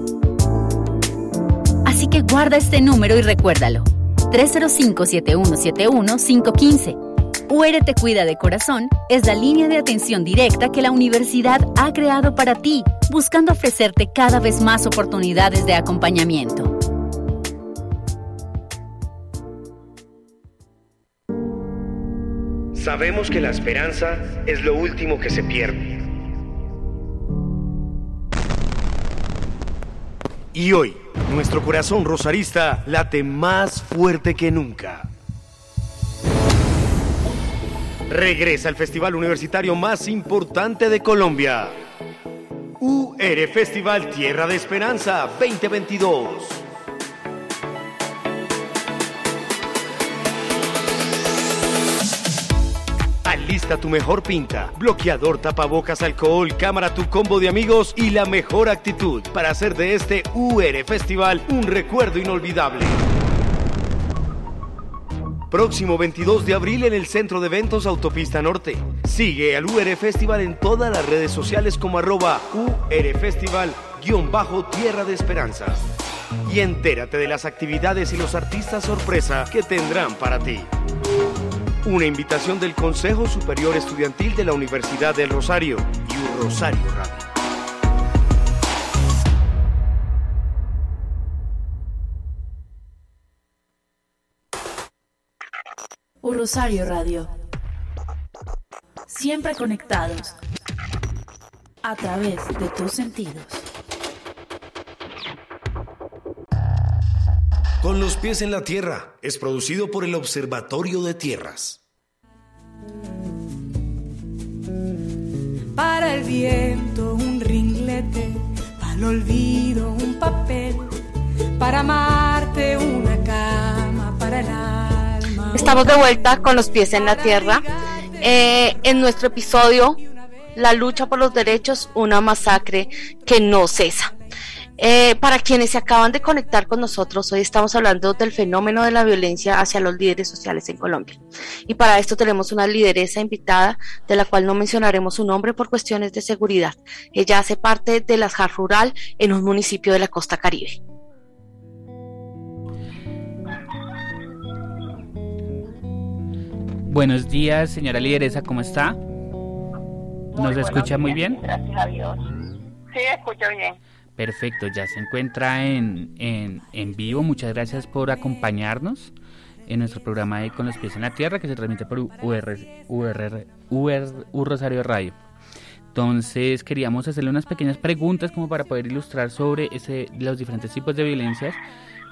Q: Así que guarda este número y recuérdalo. 305-7171-515. UR Te Cuida de Corazón es la línea de atención directa que la universidad ha creado para ti, buscando ofrecerte cada vez más oportunidades de acompañamiento.
C: Sabemos que la esperanza es lo último que se pierde. Y hoy, nuestro corazón rosarista late más fuerte que nunca. Regresa al festival universitario más importante de Colombia. UR Festival Tierra de Esperanza 2022. Alista tu mejor pinta, bloqueador, tapabocas, alcohol, cámara, tu combo de amigos y la mejor actitud para hacer de este UR Festival un recuerdo inolvidable. Próximo 22 de abril en el Centro de Eventos Autopista Norte. Sigue al UR Festival en todas las redes sociales como arroba UR Festival-Tierra de Esperanza. Y entérate de las actividades y los artistas sorpresa que tendrán para ti. Una invitación del Consejo Superior Estudiantil de la Universidad del Rosario y un Rosario Radio.
O: Un Rosario Radio. Siempre conectados a través de tus sentidos.
C: Con los pies en la tierra es producido por el Observatorio de Tierras.
N: Para el viento un ringlete, para el olvido un papel, para amarte una cama, para el alma.
E: Estamos de vuelta con los pies en la tierra. Eh, en nuestro episodio, La lucha por los derechos, una masacre que no cesa. Eh, para quienes se acaban de conectar con nosotros, hoy estamos hablando del fenómeno de la violencia hacia los líderes sociales en Colombia. Y para esto tenemos una lideresa invitada, de la cual no mencionaremos su nombre por cuestiones de seguridad. Ella hace parte de la JAR Rural en un municipio de la costa caribe.
H: Buenos días, señora lideresa, ¿cómo está? ¿Nos escucha muy
R: días,
H: bien?
R: Gracias a Dios. Sí, escucho bien.
H: Perfecto, ya se encuentra en, en, en vivo. Muchas gracias por acompañarnos en nuestro programa de Con los pies en la tierra que se transmite por UR, UR, UR, U Rosario Radio. Entonces queríamos hacerle unas pequeñas preguntas como para poder ilustrar sobre ese, los diferentes tipos de violencias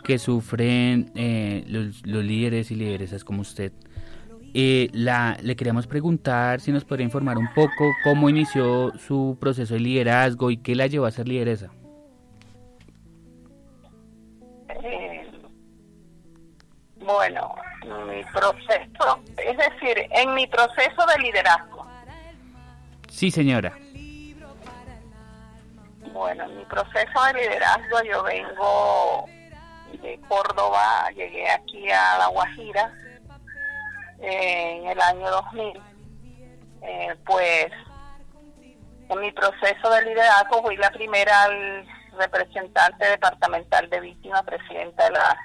H: que sufren eh, los, los líderes y lideresas como usted. Eh, la, le queríamos preguntar si nos podría informar un poco cómo inició su proceso de liderazgo y qué la llevó a ser lideresa.
R: Bueno, mi proceso, es decir, en mi proceso de liderazgo.
H: Sí, señora.
R: Bueno, en mi proceso de liderazgo yo vengo de Córdoba, llegué aquí a La Guajira en el año 2000. Eh, pues en mi proceso de liderazgo fui la primera representante departamental de víctimas, presidenta de, la,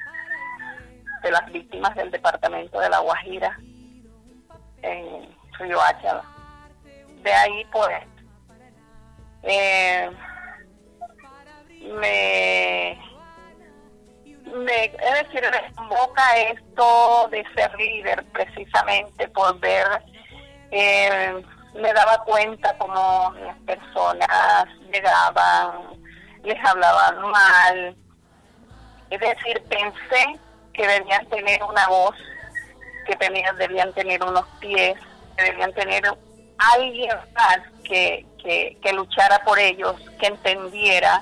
R: de las víctimas del departamento de La Guajira en Río Hacha. De ahí pues eh, me me, es decir, me convoca esto de ser líder precisamente por ver, eh, me daba cuenta como las personas llegaban, les hablaban mal, es decir, pensé que debían tener una voz, que tenían, debían tener unos pies, que debían tener alguien más que, que, que luchara por ellos, que entendiera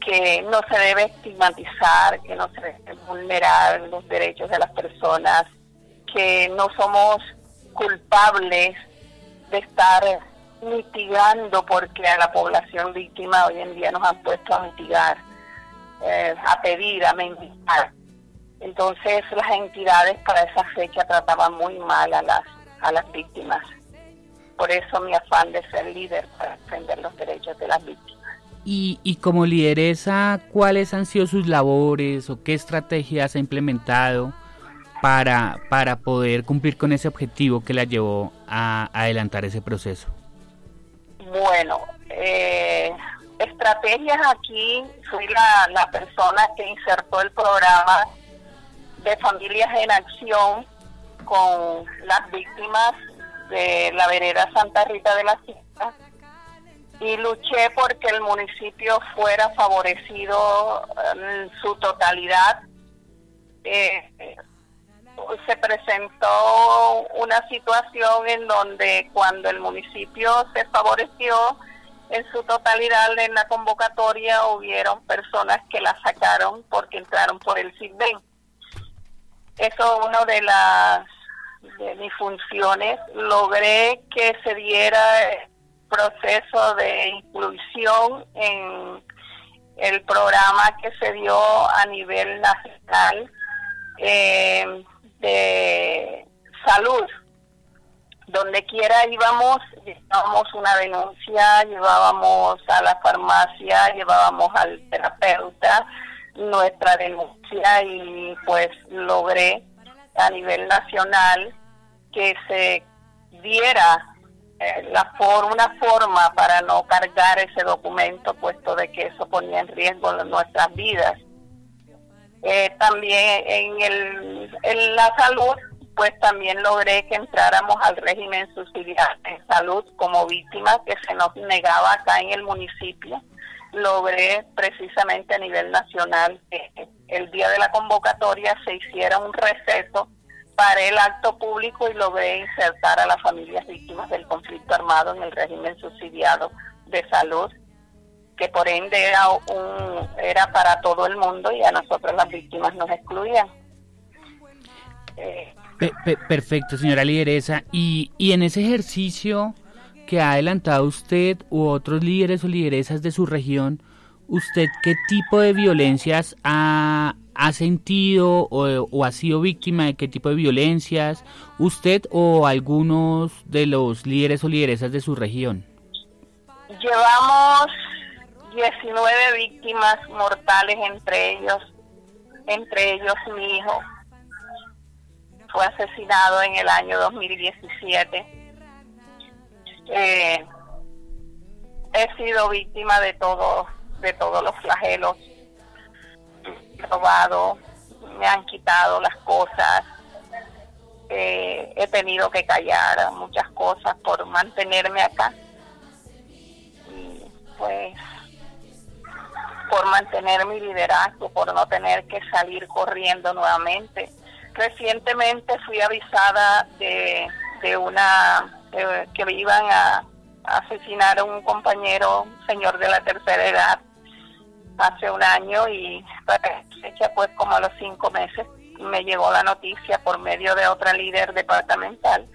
R: que no se debe estigmatizar, que no se debe vulnerar los derechos de las personas, que no somos culpables de estar mitigando porque a la población víctima hoy en día nos han puesto a mitigar, eh, a pedir, a mendigar. Entonces las entidades para esa fecha trataban muy mal a las, a las víctimas. Por eso mi afán de ser líder para defender los derechos de las víctimas.
H: Y, y como lideresa, ¿cuáles han sido sus labores o qué estrategias ha implementado para, para poder cumplir con ese objetivo que la llevó a, adelantar ese proceso?
R: Bueno, eh, estrategias aquí, fui la, la persona que insertó el programa de Familias en Acción con las víctimas de la vereda Santa Rita de la Sierra y luché porque el municipio fuera favorecido en su totalidad. Eh, se presentó una situación en donde cuando el municipio se favoreció en su totalidad en la convocatoria hubieron personas que la sacaron porque entraron por el CISBEN. Eso es una de las de mis funciones. Logré que se diera proceso de inclusión en el programa que se dio a nivel nacional eh, de salud. Donde quiera íbamos, llevábamos una denuncia, llevábamos a la farmacia, llevábamos al terapeuta nuestra denuncia y pues logré a nivel nacional que se diera eh, la for una forma para no cargar ese documento, puesto de que eso ponía en riesgo nuestras vidas. Eh, también en, el, la salud, pues también logré que entráramos al régimen subsidiario en salud como víctima que se nos negaba acá en el municipio. Logré precisamente a nivel nacional que el día de la convocatoria se hiciera un receso para el acto público y logré insertar a las familias víctimas del conflicto armado en el régimen subsidiado de salud que por ende era, un, era para todo el mundo y a nosotros las víctimas nos excluían.
H: Perfecto, señora lideresa. Y, y en ese ejercicio que ha adelantado usted u otros líderes o lideresas de su región, ¿usted qué tipo de violencias ha, ha sentido o, o, ha sido víctima de qué tipo de violencias? ¿Usted o algunos de los líderes o lideresas de su región?
R: Llevamos 19 víctimas mortales entre ellos, entre ellos mi hijo. Fue asesinado en el año 2017. Eh, he sido víctima de todo, de todos los flagelos. Robado, me han quitado las cosas. Eh, he tenido que callar muchas cosas por mantenerme acá. Y pues por mantener mi liderazgo, por no tener que salir corriendo nuevamente. Recientemente fui avisada de, de una que iban a, asesinar a un compañero, señor de la tercera edad, hace un año y para fecha pues como a los cinco meses me llegó la noticia por medio de otra líder departamental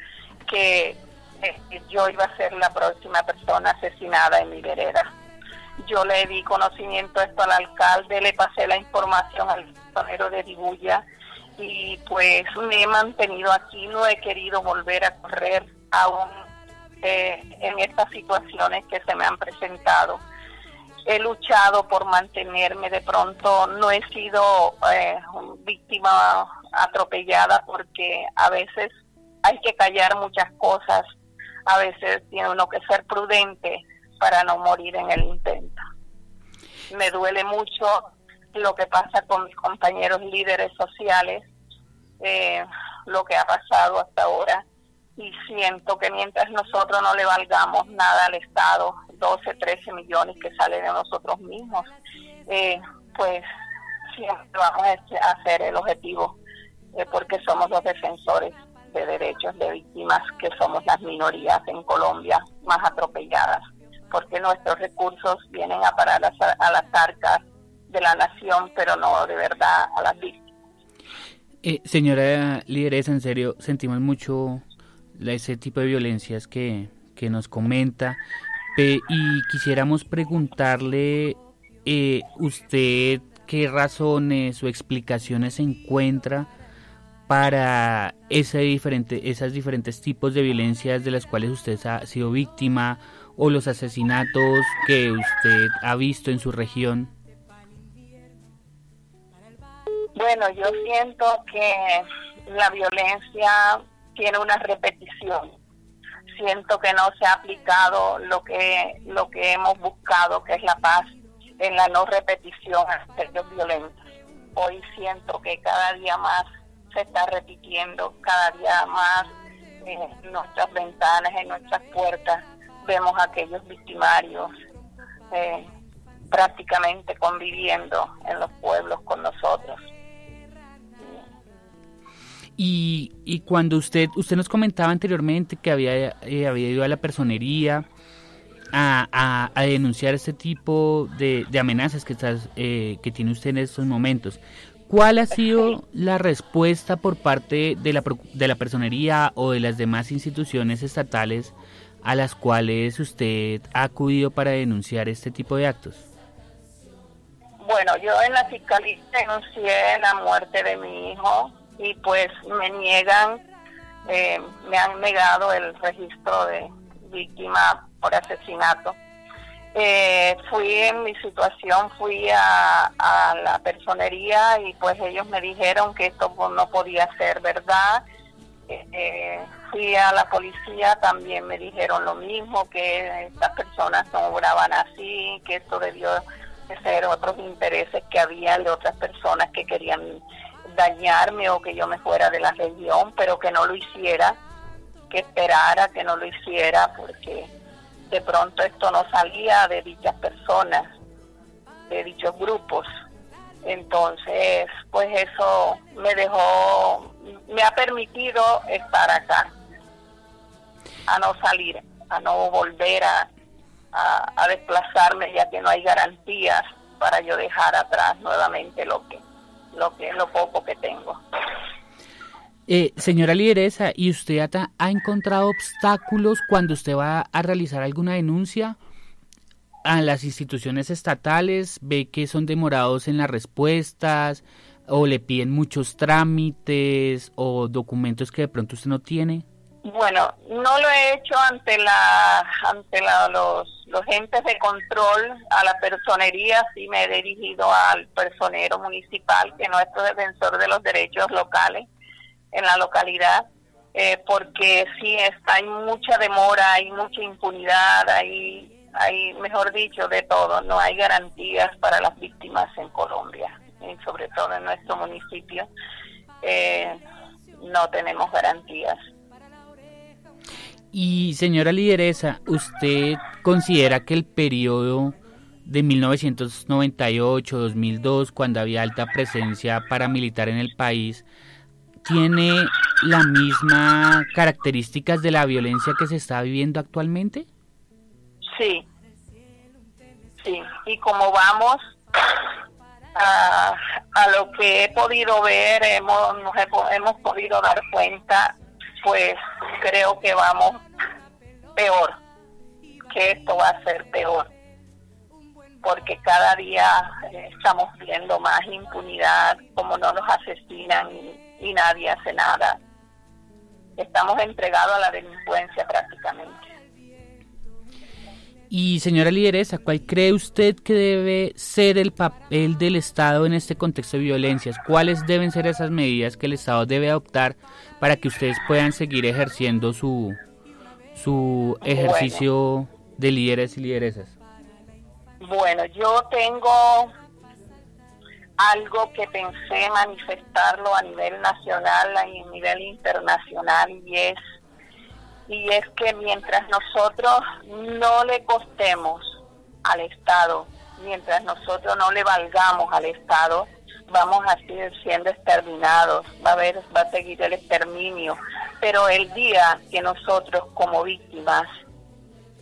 R: que eh, yo iba a ser la próxima persona asesinada en mi vereda. Yo le di conocimiento esto al alcalde, le pasé la información al personero de Dibuya y pues me he mantenido aquí, no he querido volver a correr aún eh, en estas situaciones que se me han presentado. He luchado por mantenerme, de pronto no he sido eh, víctima atropellada porque a veces hay que callar muchas cosas, a veces tiene uno que ser prudente para no morir en el intento. Me duele mucho lo que pasa con mis compañeros líderes sociales, eh, lo que ha pasado hasta ahora, y siento que mientras nosotros no le valgamos nada al Estado, 12, 13 millones que salen de nosotros mismos, eh, pues siempre vamos a hacer el objetivo, eh, porque somos los defensores de derechos de víctimas, que somos las minorías en Colombia más atropelladas porque nuestros recursos vienen a parar a, las arcas de la nación, pero no de verdad a las víctimas.
H: Eh, señora lideresa, en serio, sentimos mucho ese tipo de violencias que, que nos comenta y quisiéramos preguntarle eh, usted qué razones o explicaciones encuentra para ese diferente, esas diferentes tipos de violencias de las cuales usted ha sido víctima o los asesinatos que usted ha visto en su región?
R: Bueno, yo siento que la violencia tiene una repetición. Siento que no se ha aplicado lo que lo que hemos buscado, que es la paz, en la no repetición de los violentos. Hoy siento que cada día más se está repitiendo, cada día más en nuestras ventanas, en nuestras puertas, vemos a aquellos victimarios eh, prácticamente conviviendo en los pueblos con nosotros.
H: Y, y cuando usted usted nos comentaba anteriormente que había, eh, había ido a la personería a, a, denunciar este tipo de, de amenazas que, estás, eh, que tiene usted en estos momentos, ¿cuál ha sido la respuesta por parte de la, de la personería o de las demás instituciones estatales a las cuales usted ha acudido para denunciar este tipo de actos?
R: Bueno, yo en la fiscalía denuncié la muerte de mi hijo y pues me niegan, eh, me han negado el registro de víctima por asesinato. Eh, fui en mi situación, fui a, la personería y pues ellos me dijeron que esto no podía ser verdad. Eh, fui a la policía, también me dijeron lo mismo, que estas personas no obraban así, que esto debió de ser otros intereses que había de otras personas que querían dañarme o que yo me fuera de la región, pero que no lo hiciera, que esperara que no lo hiciera, porque de pronto esto no salía de dichas personas, de dichos grupos. Entonces, pues eso me dejó, me ha permitido estar acá, a no salir, a no volver a, desplazarme, ya que no hay garantías para yo dejar atrás nuevamente lo que lo que lo poco que tengo.
H: Eh, señora lideresa, ¿y usted ha, ha encontrado obstáculos cuando usted va a realizar alguna denuncia a las instituciones estatales? ¿Ve que son demorados en las respuestas o le piden muchos trámites o documentos que de pronto usted no tiene?
R: Bueno, no lo he hecho ante la ante la, los, los entes de control, a la personería, sí me he dirigido al personero municipal, que es nuestro defensor de los derechos locales en la localidad, eh, porque sí está, hay mucha demora, hay mucha impunidad, hay, hay, mejor dicho, de todo, no hay garantías para las víctimas en Colombia, y sobre todo en nuestro municipio, eh, no tenemos garantías.
H: Y señora lideresa, ¿usted considera que el periodo de 1998-2002, cuando había alta presencia paramilitar en el país, tiene las mismas características de la violencia que se está viviendo actualmente?
R: Sí, sí, y como vamos a, a lo que he podido ver, hemos, nos hemos podido dar cuenta pues creo que vamos peor, que esto va a ser peor, porque cada día eh, estamos viendo más impunidad, como no nos asesinan y, nadie hace nada. Estamos entregados a la delincuencia prácticamente.
H: Y señora lideresa, ¿cuál cree usted que debe ser el papel del Estado en este contexto de violencias? ¿Cuáles deben ser esas medidas que el Estado debe adoptar para que ustedes puedan seguir ejerciendo su, su ejercicio de líderes y lideresas?
R: Bueno, yo tengo algo que pensé manifestarlo a nivel nacional y a nivel internacional y es y es que mientras nosotros no le costemos al Estado, mientras nosotros no le valgamos al Estado, vamos a seguir siendo exterminados, va a haber, va a seguir el exterminio. Pero el día que nosotros como víctimas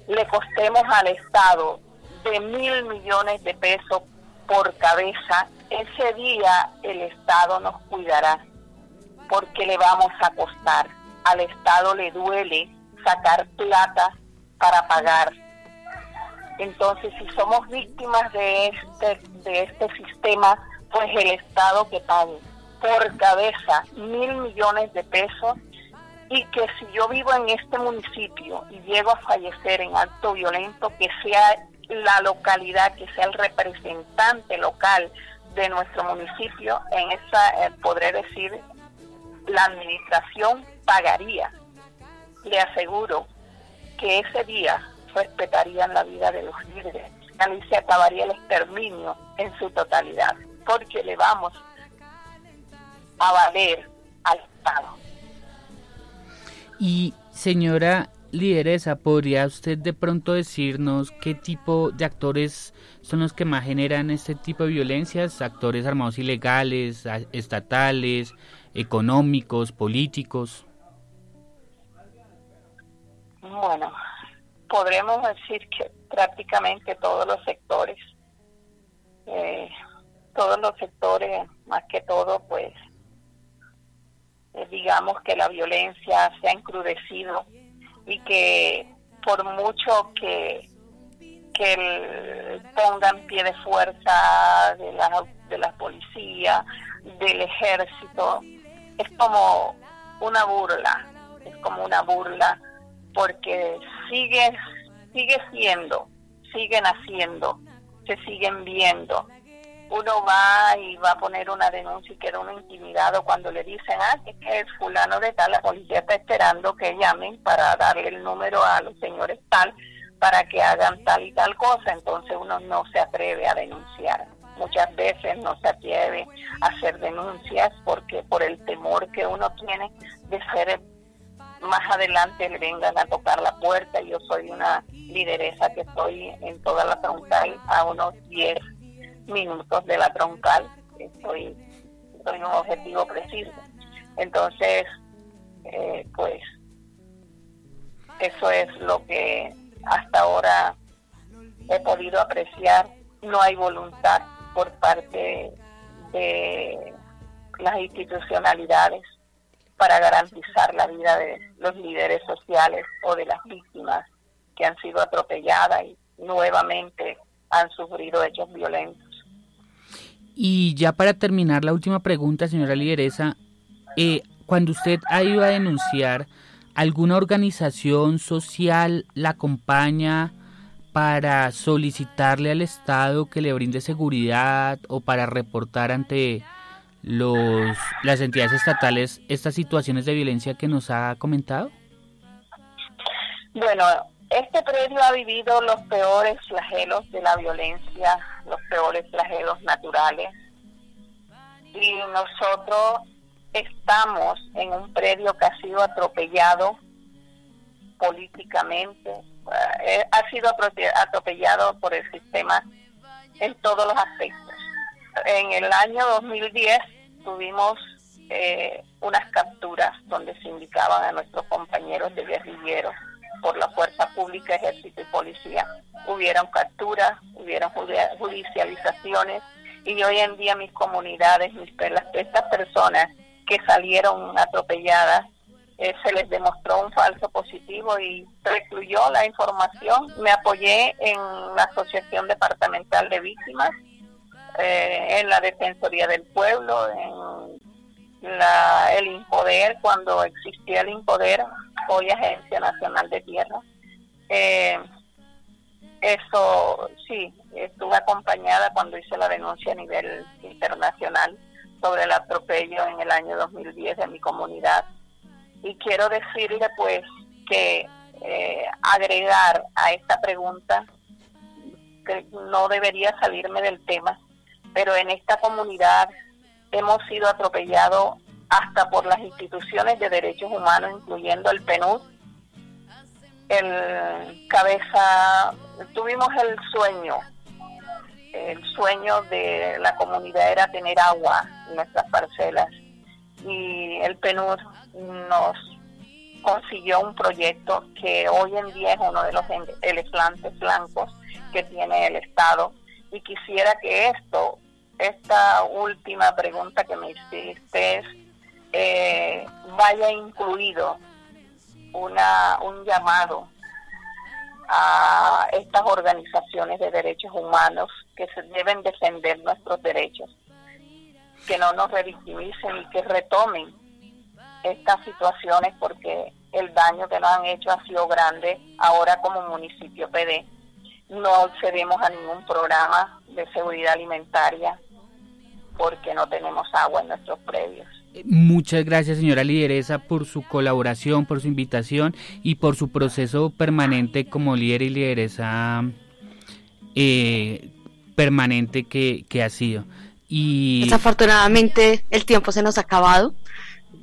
R: le costemos al Estado de mil millones de pesos por cabeza, ese día el Estado nos cuidará, porque le vamos a costar al Estado le duele sacar plata para pagar. Entonces, si somos víctimas de este, de este sistema, pues el Estado que pague por cabeza mil millones de pesos y que si yo vivo en este municipio y llego a fallecer en acto violento, que sea la localidad, que sea el representante local de nuestro municipio, en esa, eh, podré decir, la administración pagaría. Le aseguro que ese día respetarían la vida de los líderes y se acabaría el exterminio en su totalidad, porque le vamos a valer al Estado.
H: Y señora lideresa, ¿podría usted de pronto decirnos qué tipo de actores son los que más generan este tipo de violencias? ¿Actores armados ilegales, estatales, económicos, políticos?
R: Bueno, podremos decir que prácticamente todos los sectores, eh, todos los sectores, más que todo, pues eh, digamos que la violencia se ha encrudecido y que por mucho que, que pongan pie de fuerza de la, de la policía, del ejército, es como una burla, es como una burla porque sigue, sigue siendo, siguen haciendo, se siguen viendo. Uno va y va a poner una denuncia y queda uno intimidado cuando le dicen, ah, que es fulano de tal, la policía está esperando que llamen para darle el número a los señores tal para que hagan tal y tal cosa, entonces uno no se atreve a denunciar. Muchas veces no se atreve a hacer denuncias porque por el temor que uno tiene de ser más adelante le vengan a tocar la puerta. Yo soy una lideresa que estoy en toda la troncal a unos 10 minutos de la troncal. Estoy, estoy en un objetivo preciso. Entonces, eh, pues, eso es lo que hasta ahora he podido apreciar. No hay voluntad por parte de las institucionalidades para garantizar la vida de los líderes sociales o de las víctimas que han sido atropelladas y nuevamente han sufrido hechos violentos.
H: Y ya para terminar, la última pregunta, señora lideresa, eh, cuando usted ha ido a denunciar, ¿alguna organización social la acompaña para solicitarle al Estado que le brinde seguridad o para reportar ante los, las entidades estatales estas situaciones de violencia que nos ha comentado?
R: Bueno, este predio ha vivido los peores flagelos de la violencia, los peores flagelos naturales. Y nosotros estamos en un predio que ha sido atropellado políticamente, eh, ha sido atropellado por el sistema en todos los aspectos en el año 2010 tuvimos eh, unas capturas donde se indicaban a nuestros compañeros de guerrilleros por la fuerza pública, ejército y policía. Hubieron capturas, hubieron judicializaciones y hoy en día mis comunidades, mis las, estas personas que salieron atropelladas, eh, se les demostró un falso positivo y recluyó la información. Me apoyé en la Asociación Departamental de Víctimas eh, en la Defensoría del Pueblo, en la, el INPODER, cuando existía el INPODER, hoy Agencia Nacional de Tierra. Eh, eso sí, estuve acompañada cuando hice la denuncia a nivel internacional sobre el atropello en el año 2010 de mi comunidad. Y quiero decirle pues que eh, agregar a esta pregunta, que no debería salirme del tema, pero en esta comunidad hemos sido atropellados hasta por las instituciones de derechos humanos, incluyendo el PNUD. El cabeza, tuvimos el sueño, el sueño de la comunidad era tener agua en nuestras parcelas y el PNUD nos consiguió un proyecto que hoy en día es uno de los elefantes blancos que tiene el Estado y quisiera que esto, esta última pregunta que me hiciste, eh, vaya incluido una, un llamado a estas organizaciones de derechos humanos que se deben defender nuestros derechos, que no nos revictimicen y que retomen estas situaciones porque el daño que nos han hecho ha sido grande ahora como municipio PD no accedemos a ningún programa de seguridad alimentaria porque no tenemos agua en nuestros predios.
H: Muchas gracias, señora lideresa, por su colaboración, por su invitación y por su proceso permanente como líder y lideresa eh, permanente que, ha sido. Y
E: desafortunadamente el tiempo se nos ha acabado.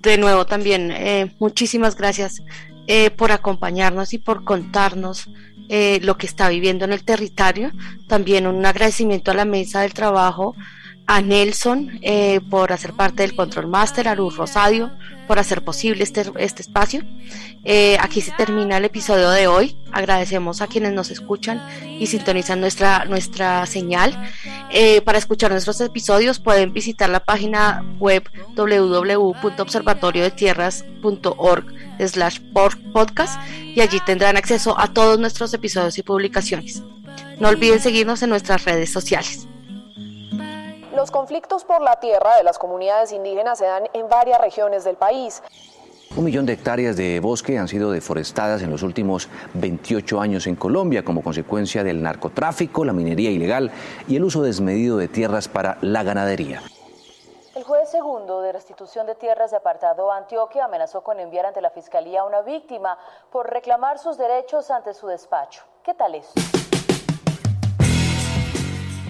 E: de nuevo también eh, muchísimas gracias eh, por acompañarnos y por contarnos eh, lo que está viviendo en el territorio. También un agradecimiento a la mesa del trabajo, a Nelson eh, por hacer parte del Control Master, a Luz Rosadio por hacer posible este, este espacio. Eh, aquí se termina el episodio de hoy. Agradecemos a quienes nos escuchan y sintonizan nuestra, nuestra señal. para escuchar nuestros episodios pueden visitar la página web www.observatoriodetierras.org slash podcast y allí tendrán acceso a todos nuestros episodios y publicaciones. No olviden seguirnos en nuestras redes sociales.
S: Los conflictos por la tierra de las comunidades indígenas se dan en varias regiones del país.
B: Un millón de hectáreas de bosque han sido deforestadas en los últimos 28 años en Colombia como consecuencia del narcotráfico, la minería ilegal y el uso desmedido de tierras para la ganadería.
A: El juez segundo de restitución de tierras de apartado Antioquia amenazó con enviar ante la fiscalía a una víctima por reclamar sus derechos ante su despacho. ¿Qué tal es?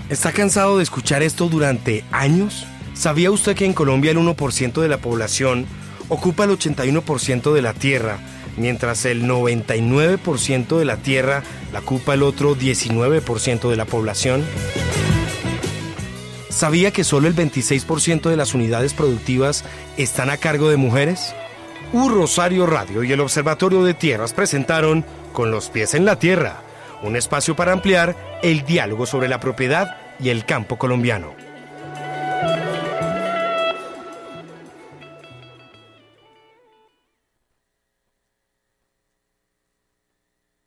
C: ¿Está cansado de escuchar esto durante años? ¿Sabía usted que en Colombia el 1% de la población ocupa el 81% de la tierra, mientras el 99% de la tierra la ocupa el otro 19% de la población? ¿Sabía que solo el 26% de las unidades productivas están a cargo de mujeres? U Rosario Radio y el Observatorio de Tierras presentaron Con los pies en la tierra, un espacio para ampliar el diálogo sobre la propiedad y el campo colombiano.